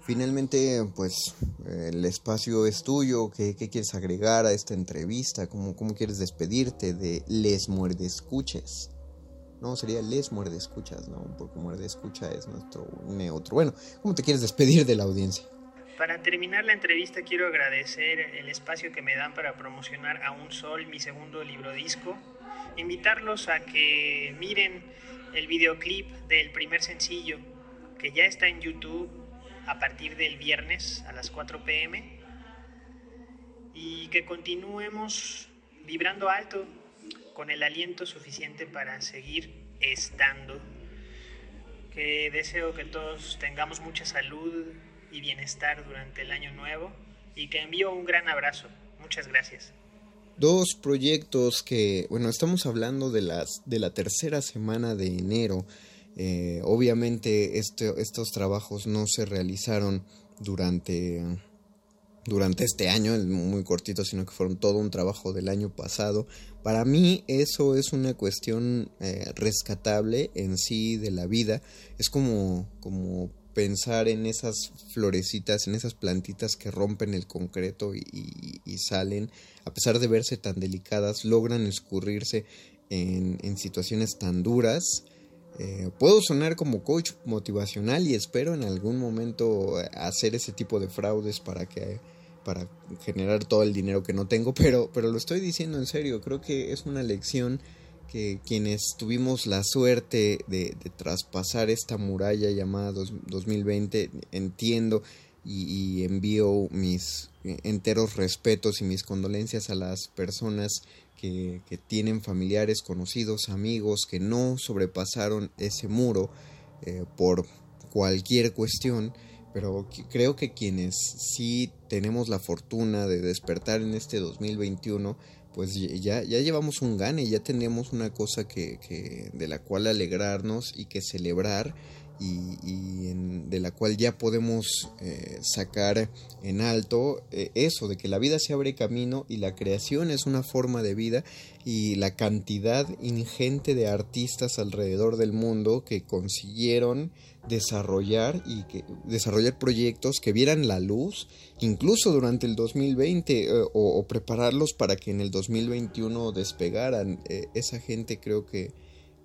Finalmente, pues el espacio es tuyo. ¿Qué, quieres agregar a esta entrevista? ¿Cómo, ¿Cómo quieres despedirte de Les Muerde Escuches? No, sería les muerde escuchas, ¿no? Porque muerde escucha es nuestro neutro. Bueno, ¿cómo te quieres despedir de la audiencia? Para terminar la entrevista quiero agradecer el espacio que me dan para promocionar a un sol mi segundo libro disco. Invitarlos a que miren el videoclip del primer sencillo que ya está en YouTube a partir del viernes a las 4 pm y que continuemos vibrando alto con el aliento suficiente para seguir estando. Que deseo que todos tengamos mucha salud y bienestar durante el año nuevo y que envío un gran abrazo. Muchas gracias. Dos proyectos que, bueno, estamos hablando de, las, de la tercera semana de enero. Eh, obviamente este, estos trabajos no se realizaron durante durante este año, muy cortito, sino que fueron todo un trabajo del año pasado. Para mí eso es una cuestión eh, rescatable en sí de la vida. Es como, como pensar en esas florecitas, en esas plantitas que rompen el concreto y, salen, a pesar de verse tan delicadas, logran escurrirse en, en situaciones tan duras. Eh, puedo sonar como coach motivacional y espero en algún momento hacer ese tipo de fraudes para que para generar todo el dinero que no tengo, pero, pero lo estoy diciendo en serio, creo que es una lección que quienes tuvimos la suerte de, traspasar esta muralla llamada 2020, entiendo y, envío mis enteros respetos y mis condolencias a las personas que, tienen familiares, conocidos, amigos que no sobrepasaron ese muro eh, por cualquier cuestión pero creo que quienes sí tenemos la fortuna de despertar en este 2021, pues ya, ya llevamos un gane, ya tenemos una cosa que, que de la cual alegrarnos y que celebrar y, de la cual ya podemos eh, sacar en alto eh, eso, de que la vida se abre camino y la creación es una forma de vida y la cantidad ingente de artistas alrededor del mundo que consiguieron desarrollar y que desarrollar proyectos que vieran la luz incluso durante el 2020 eh, o, prepararlos para que en el 2021 despegaran. Eh, esa gente creo que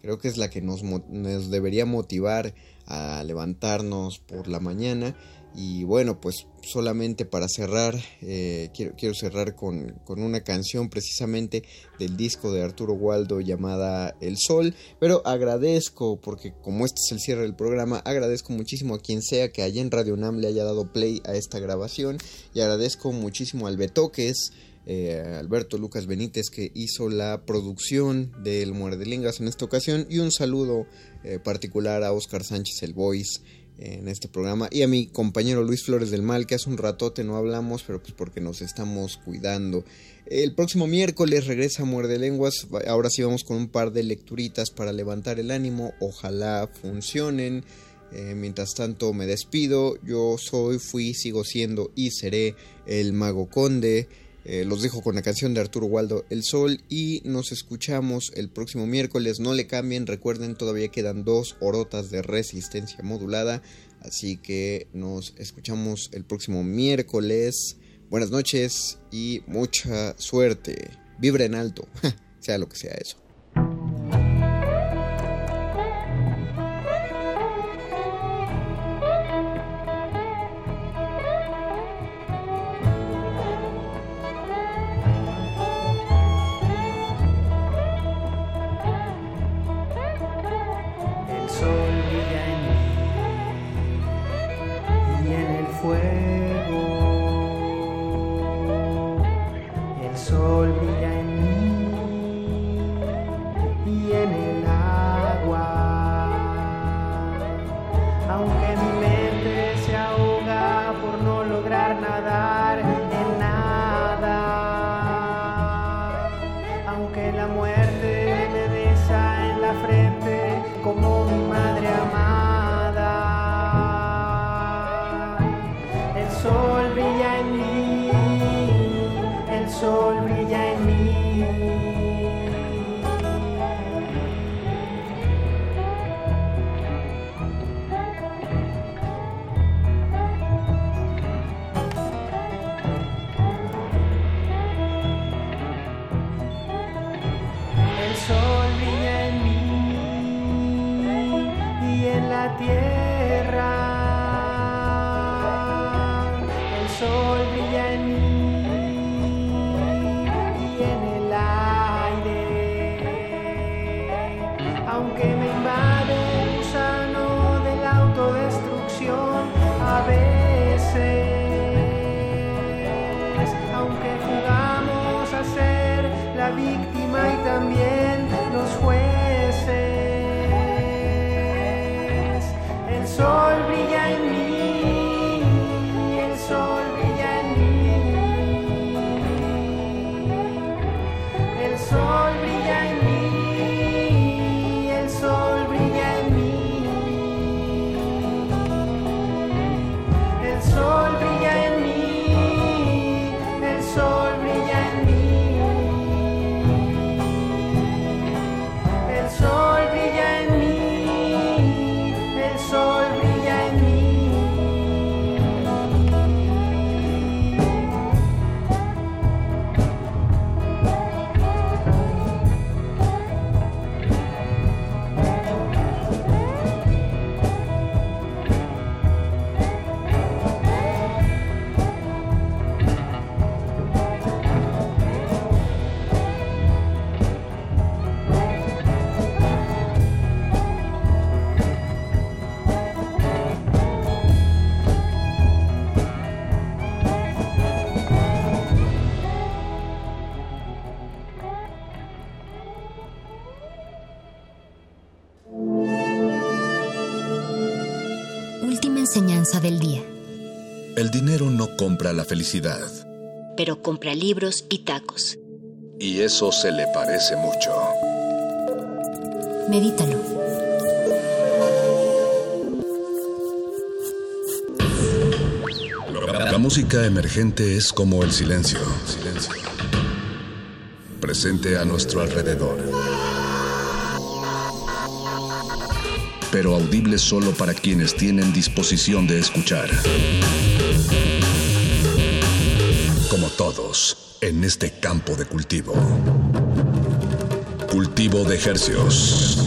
creo que es la que nos, nos debería motivar a levantarnos por la mañana y bueno, pues solamente para cerrar, eh, quiero, quiero, cerrar con, con, una canción precisamente del disco de Arturo Waldo llamada El Sol, pero agradezco, porque como este es el cierre del programa, agradezco muchísimo a quien sea que allá en Radio Nam le haya dado play a esta grabación y agradezco muchísimo al Betoques. Eh, Alberto Lucas Benítez que hizo la producción del Muerdelingas en esta ocasión. Y un saludo eh, particular a Oscar Sánchez el Voice en este programa. Y a mi compañero Luis Flores del Mal que hace un ratote no hablamos pero pues porque nos estamos cuidando. El próximo miércoles regresa Muerde Lenguas. Ahora sí vamos con un par de lecturitas para levantar el ánimo. Ojalá funcionen. Eh, mientras tanto me despido. Yo soy fui sigo siendo y seré el mago conde eh, los dejo con la canción de Arturo Waldo El Sol y nos escuchamos el próximo miércoles. No le cambien, recuerden, todavía quedan dos orotas de resistencia modulada. Así que nos escuchamos el próximo miércoles. Buenas noches y mucha suerte. Vibra en alto, sea lo que sea eso. Compra la felicidad. Pero compra libros y tacos. Y eso se le parece mucho. Medítalo. La música emergente es como el silencio, silencio, presente a nuestro alrededor, pero audible solo para quienes tienen disposición de escuchar. Todos, en este campo de cultivo. Cultivo de ejercios.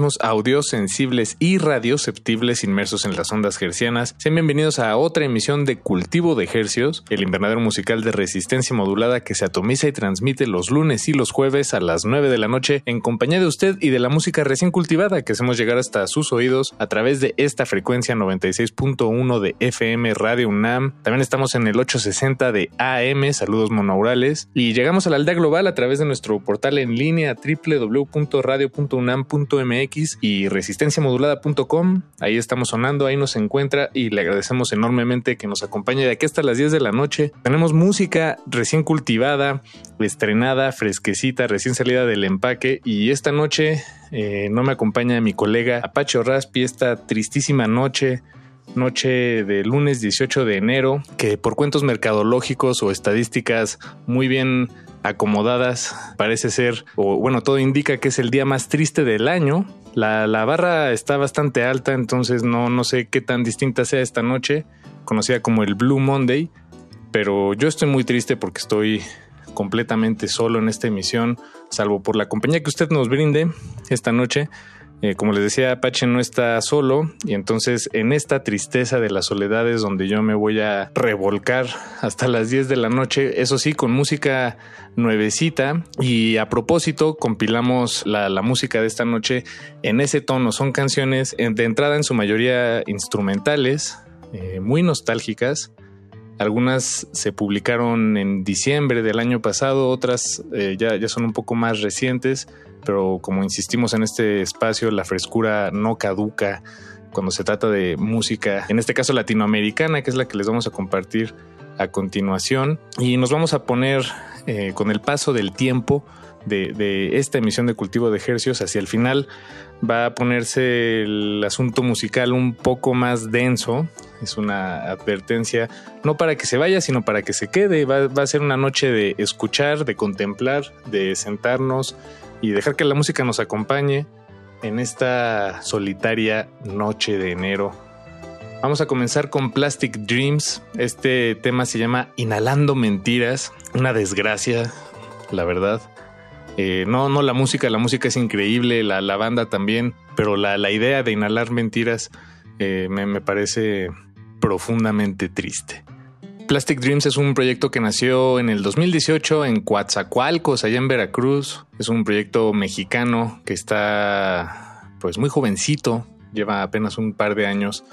Organismos audiosensibles y radioceptibles inmersos en las ondas hercianas. Sean bienvenidos a otra emisión de Cultivo de Hercios, el invernadero musical de resistencia modulada que se atomiza y transmite los lunes y los jueves a las 9 de la noche en compañía de usted y de la música recién cultivada que hacemos llegar hasta sus oídos a través de esta frecuencia 96.1 de FM Radio UNAM. También estamos en el 860 de AM, saludos monaurales, y llegamos a la aldea global a través de nuestro portal en línea www.radio.unam.com mx y resistenciamodulada.com. Ahí estamos sonando, ahí nos encuentra y le agradecemos enormemente que nos acompañe de aquí hasta las 10 de la noche. Tenemos música recién cultivada, estrenada, fresquecita, recién salida del empaque y esta noche eh, no me acompaña mi colega Apache Raspi esta tristísima noche noche de lunes 18 de enero, que por cuentos mercadológicos o estadísticas muy bien acomodadas. Parece ser, o bueno, todo indica que es el día más triste del año. La, barra está bastante alta, entonces no, no sé qué tan distinta sea esta noche, conocida como el Blue Monday. Pero yo estoy muy triste porque estoy completamente solo en esta emisión, salvo por la compañía que usted nos brinde esta noche. Eh, como les decía, Apache no está solo y entonces en esta tristeza de las soledades donde yo me voy a revolcar hasta las 10 de la noche, eso sí, con música nuevecita. Y a propósito compilamos la, música de esta noche en ese tono, son canciones de entrada en su mayoría instrumentales, eh, muy nostálgicas. Algunas se publicaron en diciembre del año pasado, otras eh, ya son un poco más recientes pero como insistimos en este espacio, la frescura no caduca cuando se trata de música, en este caso latinoamericana, que es la que les vamos a compartir a continuación. Y nos vamos a poner eh, con el paso del tiempo de, esta emisión de Cultivo de Ejercios hacia el final. Va a ponerse el asunto musical un poco más denso. Es una advertencia, no para que se vaya, sino para que se quede. va a ser una noche de escuchar, de contemplar, de sentarnos, y dejar que la música nos acompañe en esta solitaria noche de enero. Vamos a comenzar con Plastic Dreams. Este tema se llama Inhalando Mentiras. Una desgracia, la verdad. Eh, no, no la música, la música es increíble, la, la banda también, pero la, la, idea de inhalar mentiras eh, me, me parece profundamente triste. Plastic Dreams es un proyecto que nació en el 2018 en Coatzacoalcos, allá en Veracruz. Es un proyecto mexicano que está pues muy jovencito, lleva apenas un par de años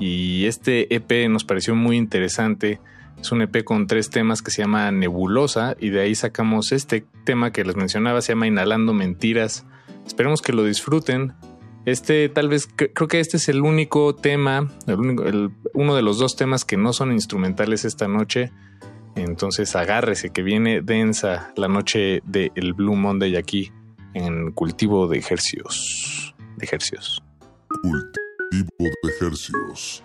y este EP nos pareció muy interesante. Es un EP con tres temas que se llama Nebulosa y de ahí sacamos este tema que les mencionaba, se llama Inhalando Mentiras. Esperemos que lo disfruten. Este, tal vez, creo que este es el único tema, uno de los dos temas que no son instrumentales esta noche. Entonces agárrese que viene densa la noche del Blue Monday aquí en cultivo de ejercicios. De ejercicios. Cultivo de ejercicios.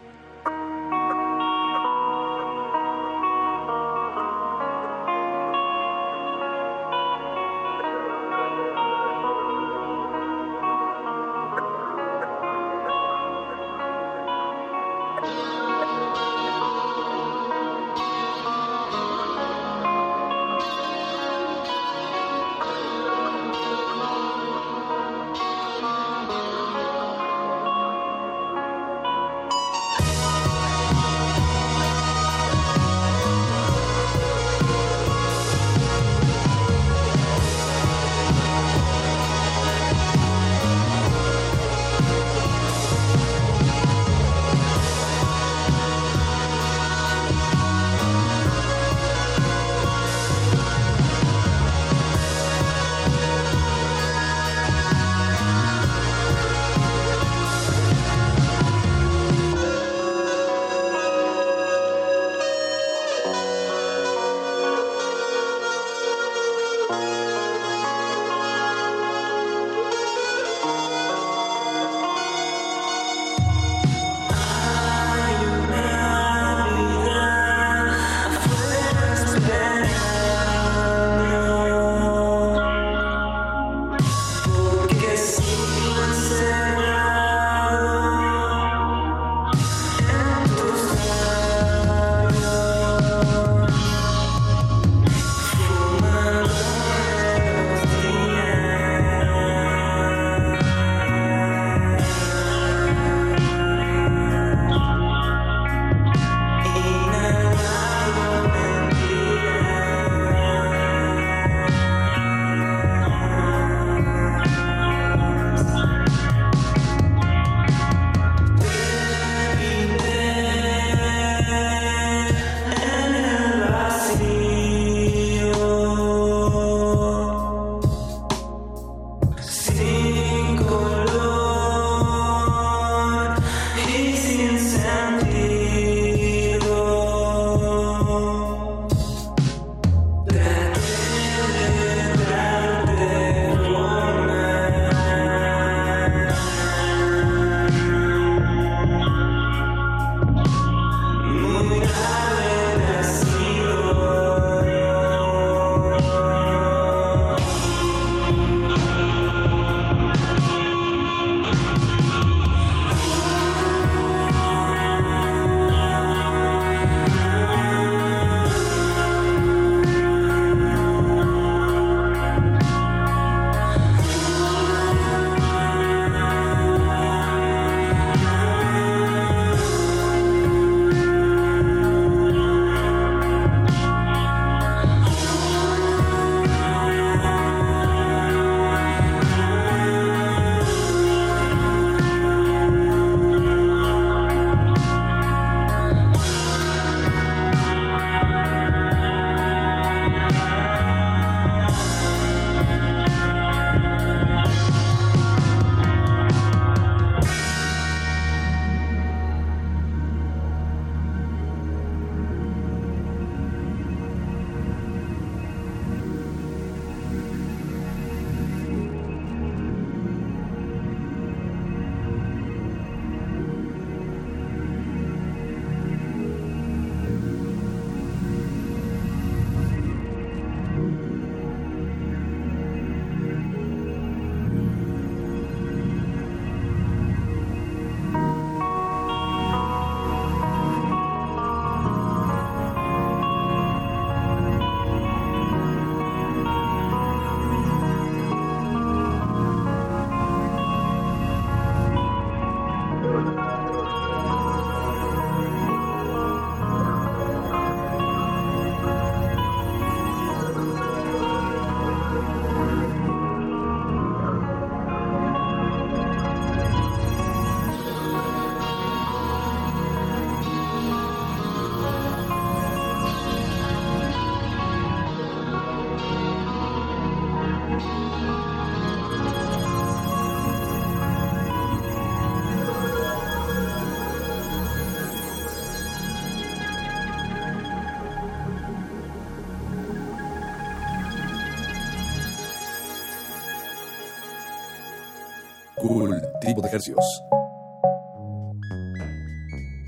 De ejercicios.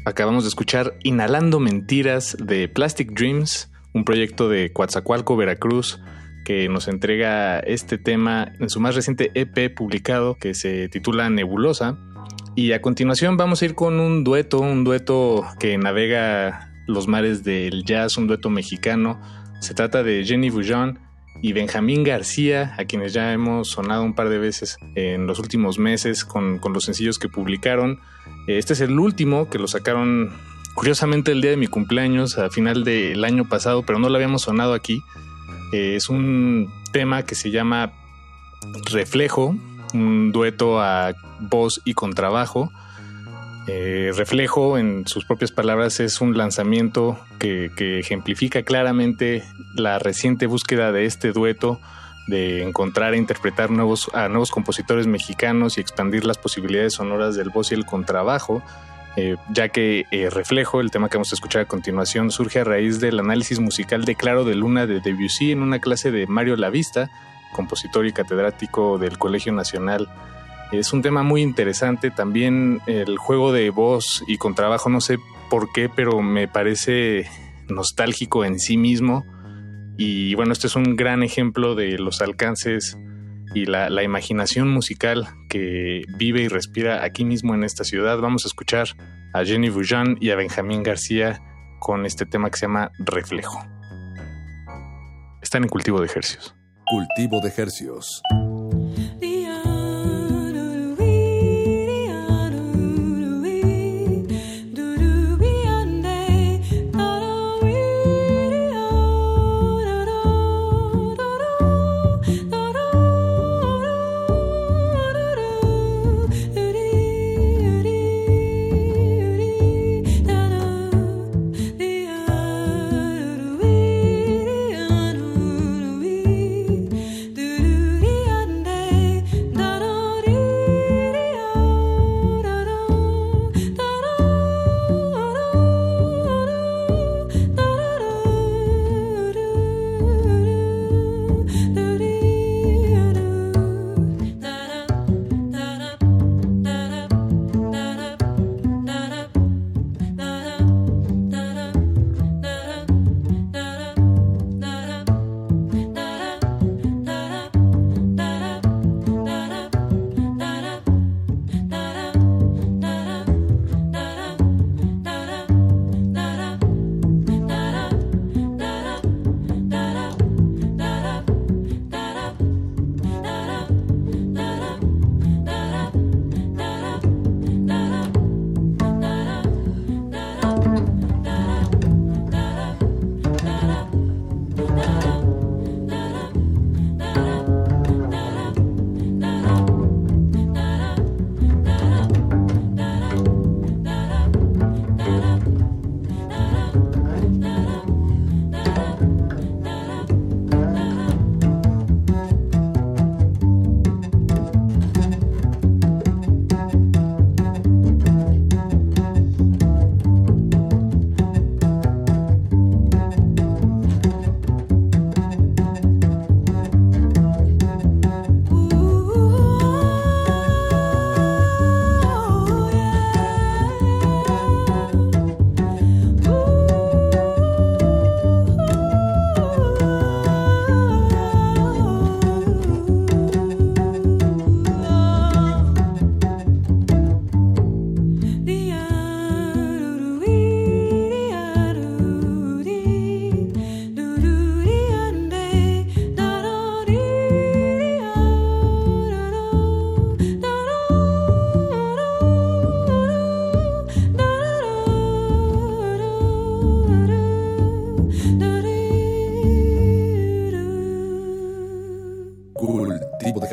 Acabamos de escuchar Inhalando Mentiras de Plastic Dreams, un proyecto de Coatzacoalco, Veracruz, que nos entrega este tema en su más reciente EP publicado que se titula Nebulosa. Y a continuación vamos a ir con un dueto, un dueto que navega los mares del jazz, un dueto mexicano. Se trata de Jenny Bouillon y Benjamín García, a quienes ya hemos sonado un par de veces en los últimos meses con, con los sencillos que publicaron. Este es el último que lo sacaron curiosamente el día de mi cumpleaños, a final del año pasado, pero no lo habíamos sonado aquí. Eh, es un tema que se llama Reflejo, un dueto a voz y contrabajo. Eh, Reflejo, en sus propias palabras, es un lanzamiento que, ejemplifica claramente la reciente búsqueda de este dueto de encontrar e interpretar nuevos, a nuevos compositores mexicanos y expandir las posibilidades sonoras del voz y el contrabajo, eh, ya que eh, Reflejo, el tema que vamos a escuchar a continuación, surge a raíz del análisis musical de Claro de Luna de Debussy en una clase de Mario Lavista, compositor y catedrático del Colegio Nacional. Es un tema muy interesante, también el juego de voz y contrabajo, no sé por qué, pero me parece nostálgico en sí mismo y bueno, este es un gran ejemplo de los alcances y la, imaginación musical que vive y respira aquí mismo en esta ciudad. Vamos a escuchar a Jenny Bouillon y a Benjamín García con este tema que se llama Reflejo. Están en cultivo de ejercios. Cultivo de ejercios.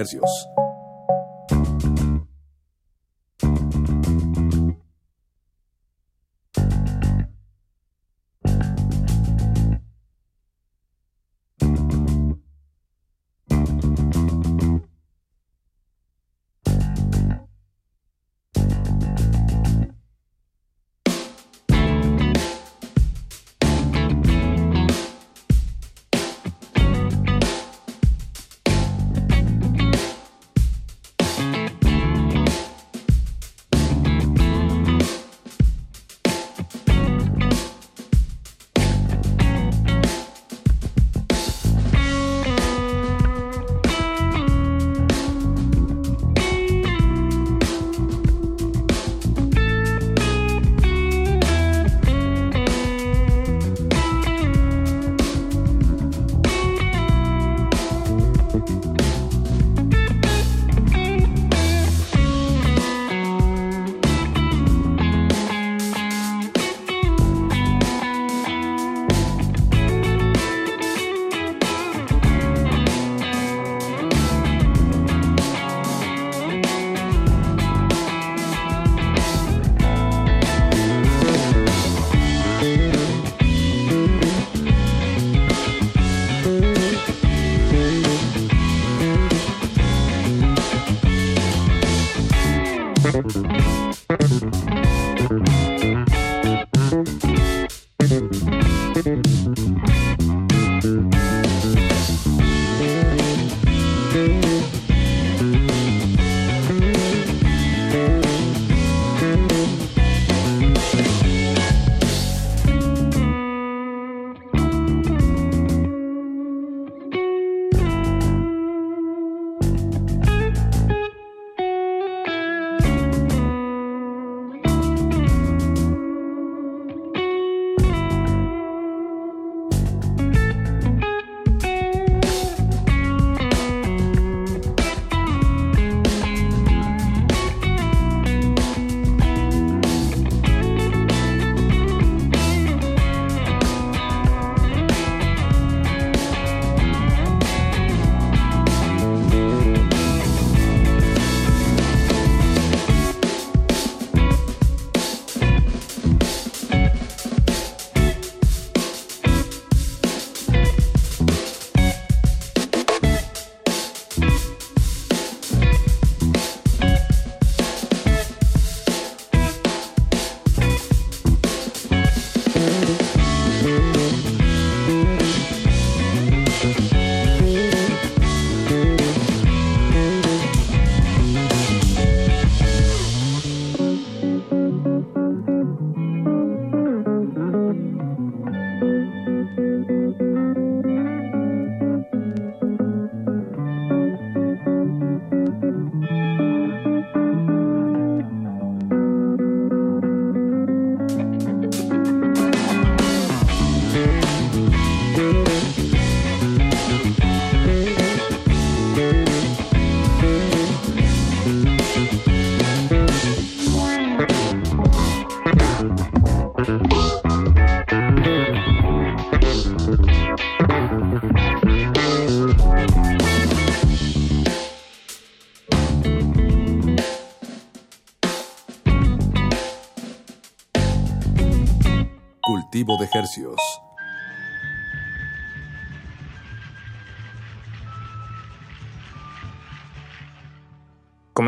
hercios.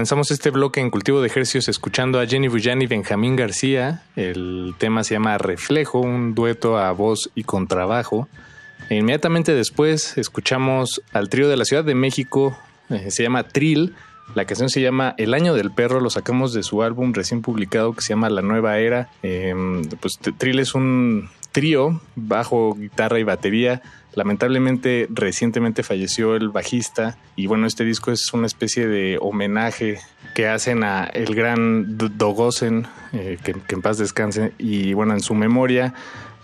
Comenzamos este bloque en cultivo de ejercicios escuchando a Jenny Bujani y Benjamín García. El tema se llama Reflejo, un dueto a voz y contrabajo. E inmediatamente después escuchamos al trío de la Ciudad de México, eh, se llama Trill. La canción se llama El Año del Perro, lo sacamos de su álbum recién publicado que se llama La Nueva Era. Em, pues Trill es un trío, bajo, guitarra y batería. Lamentablemente recientemente falleció el bajista y bueno, este disco es una especie de homenaje que hacen a el gran Dogosen, eh, que, en paz descanse, y bueno, en su memoria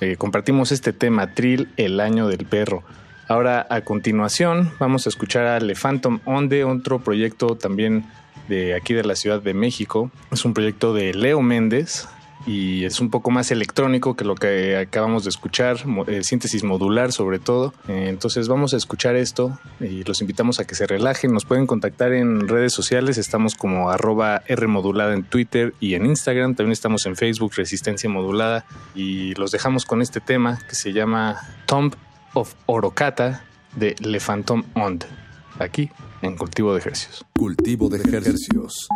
eh, compartimos este tema, Trill, el año del perro. Ahora, a continuación, vamos a escuchar a Le Phantom Onde, otro proyecto también de aquí de la Ciudad de México. Es un proyecto de Leo Méndez, y es un poco más electrónico que lo que acabamos de escuchar, eh, síntesis modular sobre todo. Eh, entonces vamos a escuchar esto y los invitamos a que se relajen. Nos pueden contactar en redes sociales, estamos como arroba Rmodulada en Twitter y en Instagram, también estamos en Facebook Resistencia Modulada y los dejamos con este tema que se llama Tomb of Orocata de Le Phantom aquí en Cultivo de Ejercicios. Cultivo de Ejercicios.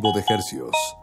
De hercios.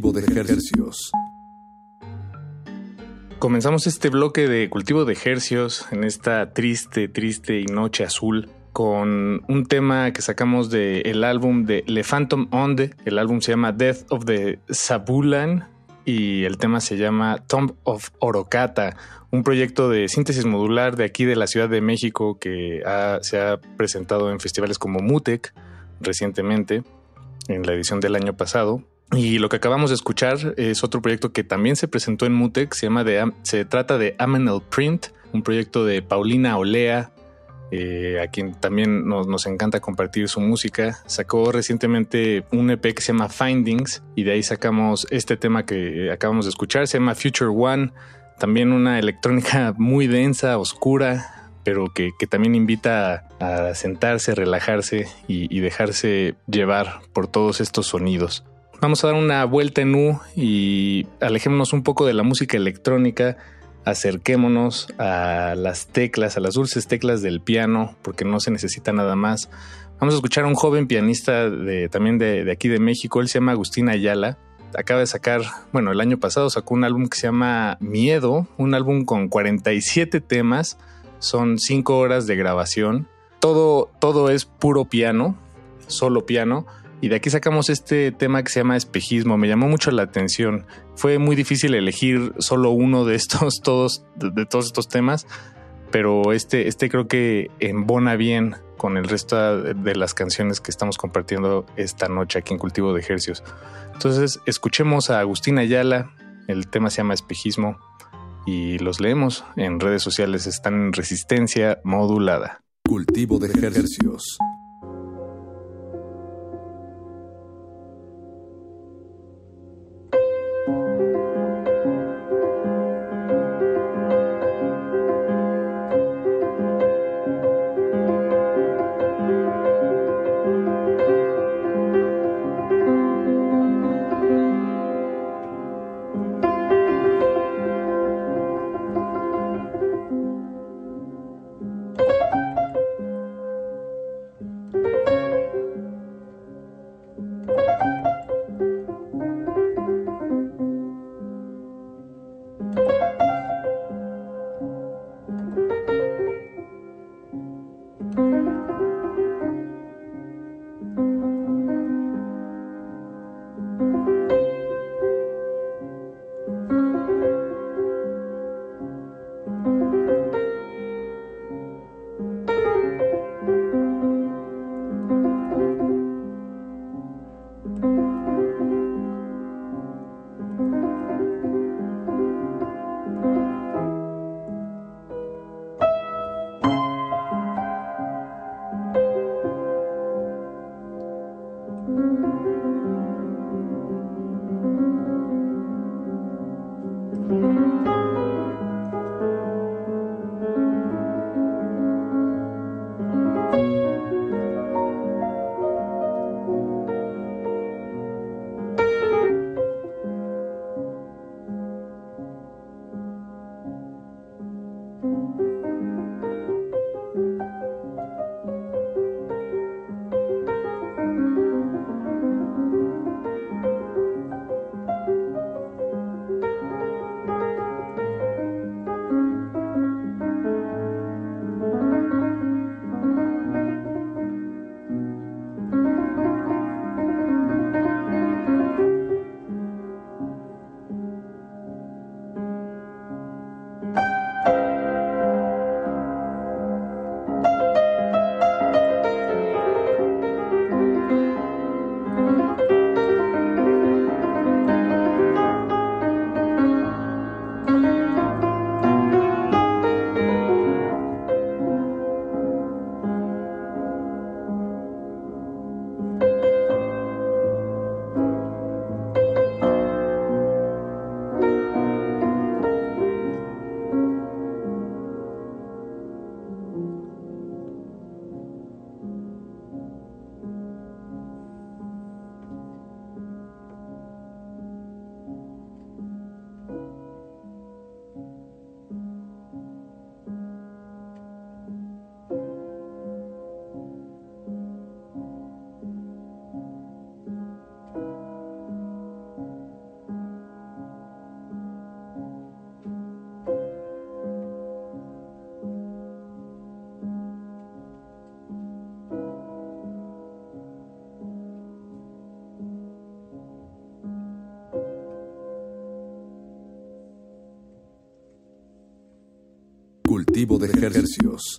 Cultivo de ejercicios. Comenzamos este bloque de cultivo de ejercios en esta triste, triste y noche azul con un tema que sacamos del álbum de Le Phantom Onde. El álbum se llama Death of the Sabulan y el tema se llama Tomb of Orocata, un proyecto de síntesis modular de aquí de la Ciudad de México que se ha presentado en festivales como Mutec recientemente, en la edición del año pasado. Y lo que acabamos de escuchar es otro proyecto que también se presentó en Mutec, se, llama de, se trata de Amenel Print, un proyecto de Paulina Olea, eh, a quien también nos, nos, encanta compartir su música. Sacó recientemente un EP que se llama Findings y de ahí sacamos este tema que acabamos de escuchar, se llama Future One, también una electrónica muy densa, oscura, pero que, que también invita a, sentarse, relajarse y, y dejarse llevar por todos estos sonidos. Vamos a dar una vuelta en U y alejémonos un poco de la música electrónica, acerquémonos a las teclas, a las dulces teclas del piano, porque no se necesita nada más. Vamos a escuchar a un joven pianista de, también de, aquí de México, él se llama Agustín Ayala. Acaba de sacar, bueno, el año pasado sacó un álbum que se llama Miedo, un álbum con 47 temas, son 5 horas de grabación. Todo, todo es puro piano, solo piano y de aquí sacamos este tema que se llama espejismo. Me llamó mucho la atención. Fue muy difícil elegir solo uno de estos, todos, de, todos estos temas, pero este, este creo que embona bien con el resto de las canciones que estamos compartiendo esta noche aquí en Cultivo de Ejercios. Entonces, escuchemos a Agustín Ayala. El tema se llama espejismo y los leemos en redes sociales. Están en resistencia modulada. Cultivo de Ejercios. Cultivo de ejercicios.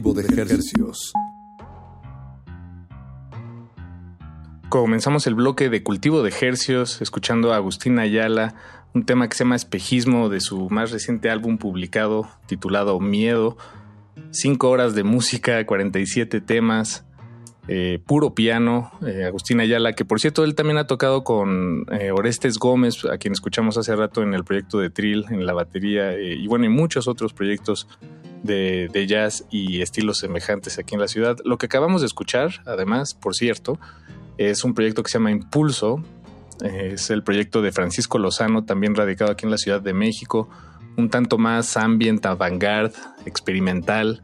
De ejercicios. Comenzamos el bloque de cultivo de ejercicios escuchando a Agustín Ayala, un tema que se llama Espejismo de su más reciente álbum publicado titulado Miedo. Cinco horas de música, 47 temas, eh, puro piano. Eh, Agustín Ayala, que por cierto él también ha tocado con eh, Orestes Gómez, a quien escuchamos hace rato en el proyecto de Trill, en la batería, y bueno, y muchos otros proyectos de, jazz y estilos semejantes aquí en la ciudad. Lo que acabamos de escuchar, además, por cierto, es un proyecto que se llama Impulso. Es el proyecto de Francisco Lozano, también radicado aquí en la Ciudad de México. Un tanto más ambient, avant-garde, experimental.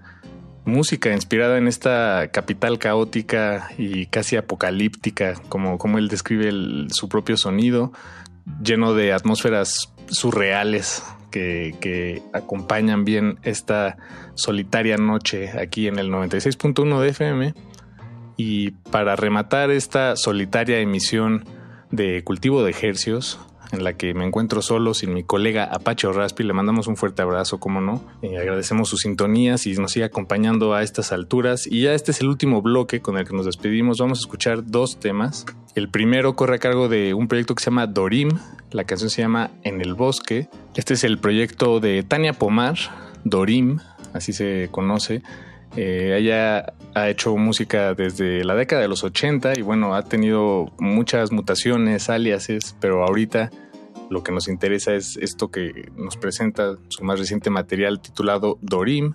Música inspirada en esta capital caótica y casi apocalíptica, como, como él describe su propio sonido, lleno de atmósferas surreales, que, acompañan bien esta solitaria noche aquí en el 96.1 de FM. Y para rematar esta solitaria emisión de cultivo de ejercios, en la que me encuentro solo sin mi colega Apache Raspi. Le mandamos un fuerte abrazo, como no. Eh, agradecemos sus sintonías y nos sigue acompañando a estas alturas. Y ya este es el último bloque con el que nos despedimos. Vamos a escuchar dos temas. El primero corre a cargo de un proyecto que se llama Dorim. La canción se llama En el Bosque. Este es el proyecto de Tania Pomar, Dorim, así se conoce. Eh, ella ha hecho música desde la década de los 80 y bueno, ha tenido muchas mutaciones, aliases, pero ahorita lo que nos interesa es esto que nos presenta su más reciente material titulado Dorim.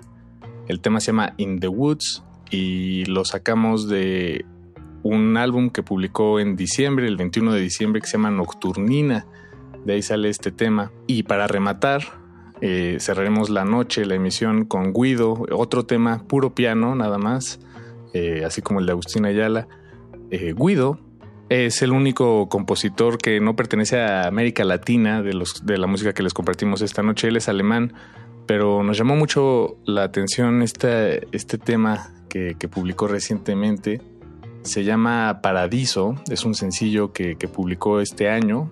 El tema se llama In the Woods y lo sacamos de un álbum que publicó en diciembre, el 21 de diciembre, que se llama Nocturnina. De ahí sale este tema. Y para rematar, eh, cerraremos la noche, la emisión con Guido, otro tema puro piano nada más, eh, así como el de Agustín Ayala. Eh, Guido es el único compositor que no pertenece a América Latina de, los, de la música que les compartimos esta noche. Él es alemán, pero nos llamó mucho la atención este, este tema que, publicó recientemente. Se llama Paradiso, es un sencillo que, publicó este año.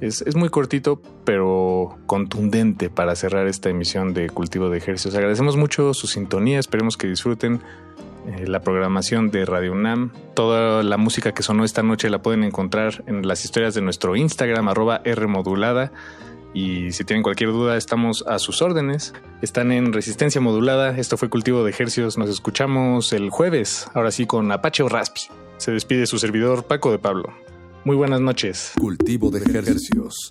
Es, muy cortito, pero contundente para cerrar esta emisión de Cultivo de Ejercicios. Agradecemos mucho su sintonía, esperemos que disfruten eh, la programación de Radio UNAM. Toda la música que sonó esta noche la pueden encontrar en las historias de nuestro Instagram, arroba Rmodulada. Y si tienen cualquier duda, estamos a sus órdenes. Están en resistencia modulada. Esto fue Cultivo de Ejercios. Nos escuchamos el jueves, ahora sí con Apache o Raspi. Se despide su servidor Paco de Pablo. Muy buenas noches. Cultivo de Ejercios.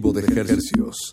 Cultivo de ejercicios.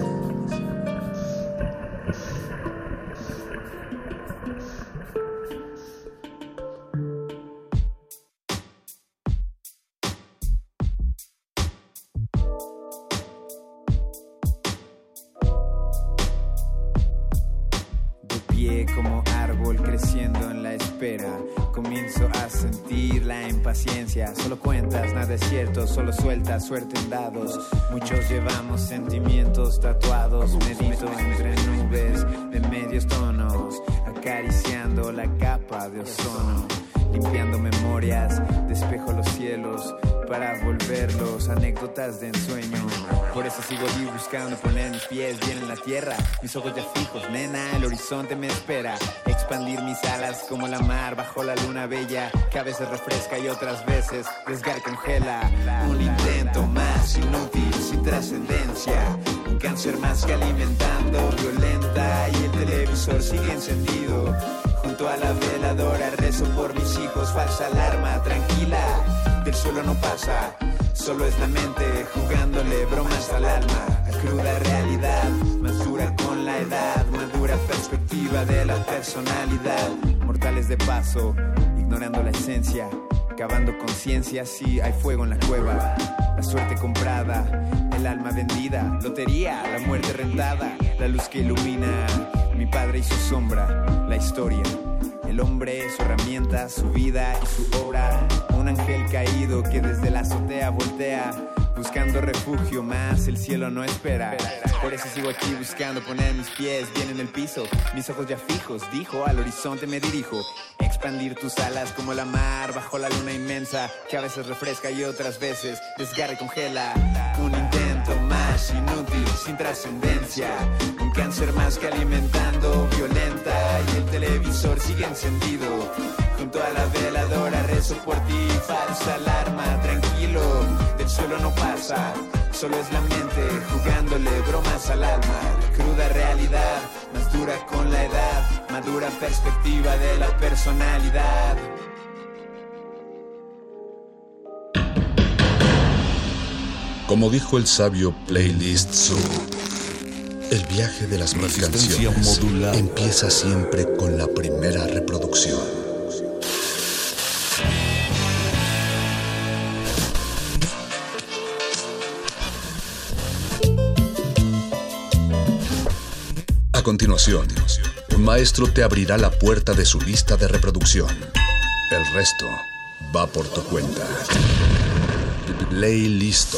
Solo es la mente jugándole bromas al alma. La cruda realidad, más con la edad, madura perspectiva de la personalidad. Mortales de paso, ignorando la esencia, cavando conciencia, si hay fuego en la cueva. La suerte comprada, el alma vendida, lotería, la muerte rentada, la luz que ilumina mi padre y su sombra, la historia hombre, su herramienta, su vida y su obra. Un ángel caído que desde la azotea voltea buscando refugio más, el cielo no espera. Por eso sigo aquí buscando poner mis pies bien en el piso, mis ojos ya fijos, dijo, al horizonte me dirijo. Expandir tus alas como la mar bajo la luna inmensa, que a veces refresca y otras veces desgarra y congela. Un intento más inútil, sin trascendencia, un cáncer más que alimentando violenta y el televisor sigue encendido. Junto a la veladora rezo por ti, falsa alarma, tranquilo, del suelo no pasa, solo es la mente jugándole bromas al alma. Cruda realidad, más dura con la edad, madura perspectiva de la personalidad. Como dijo el sabio Playlist Zoo, el viaje de las mil canciones empieza siempre con la primera reproducción. A continuación, un maestro te abrirá la puerta de su lista de reproducción. El resto va por tu cuenta. Ley listo.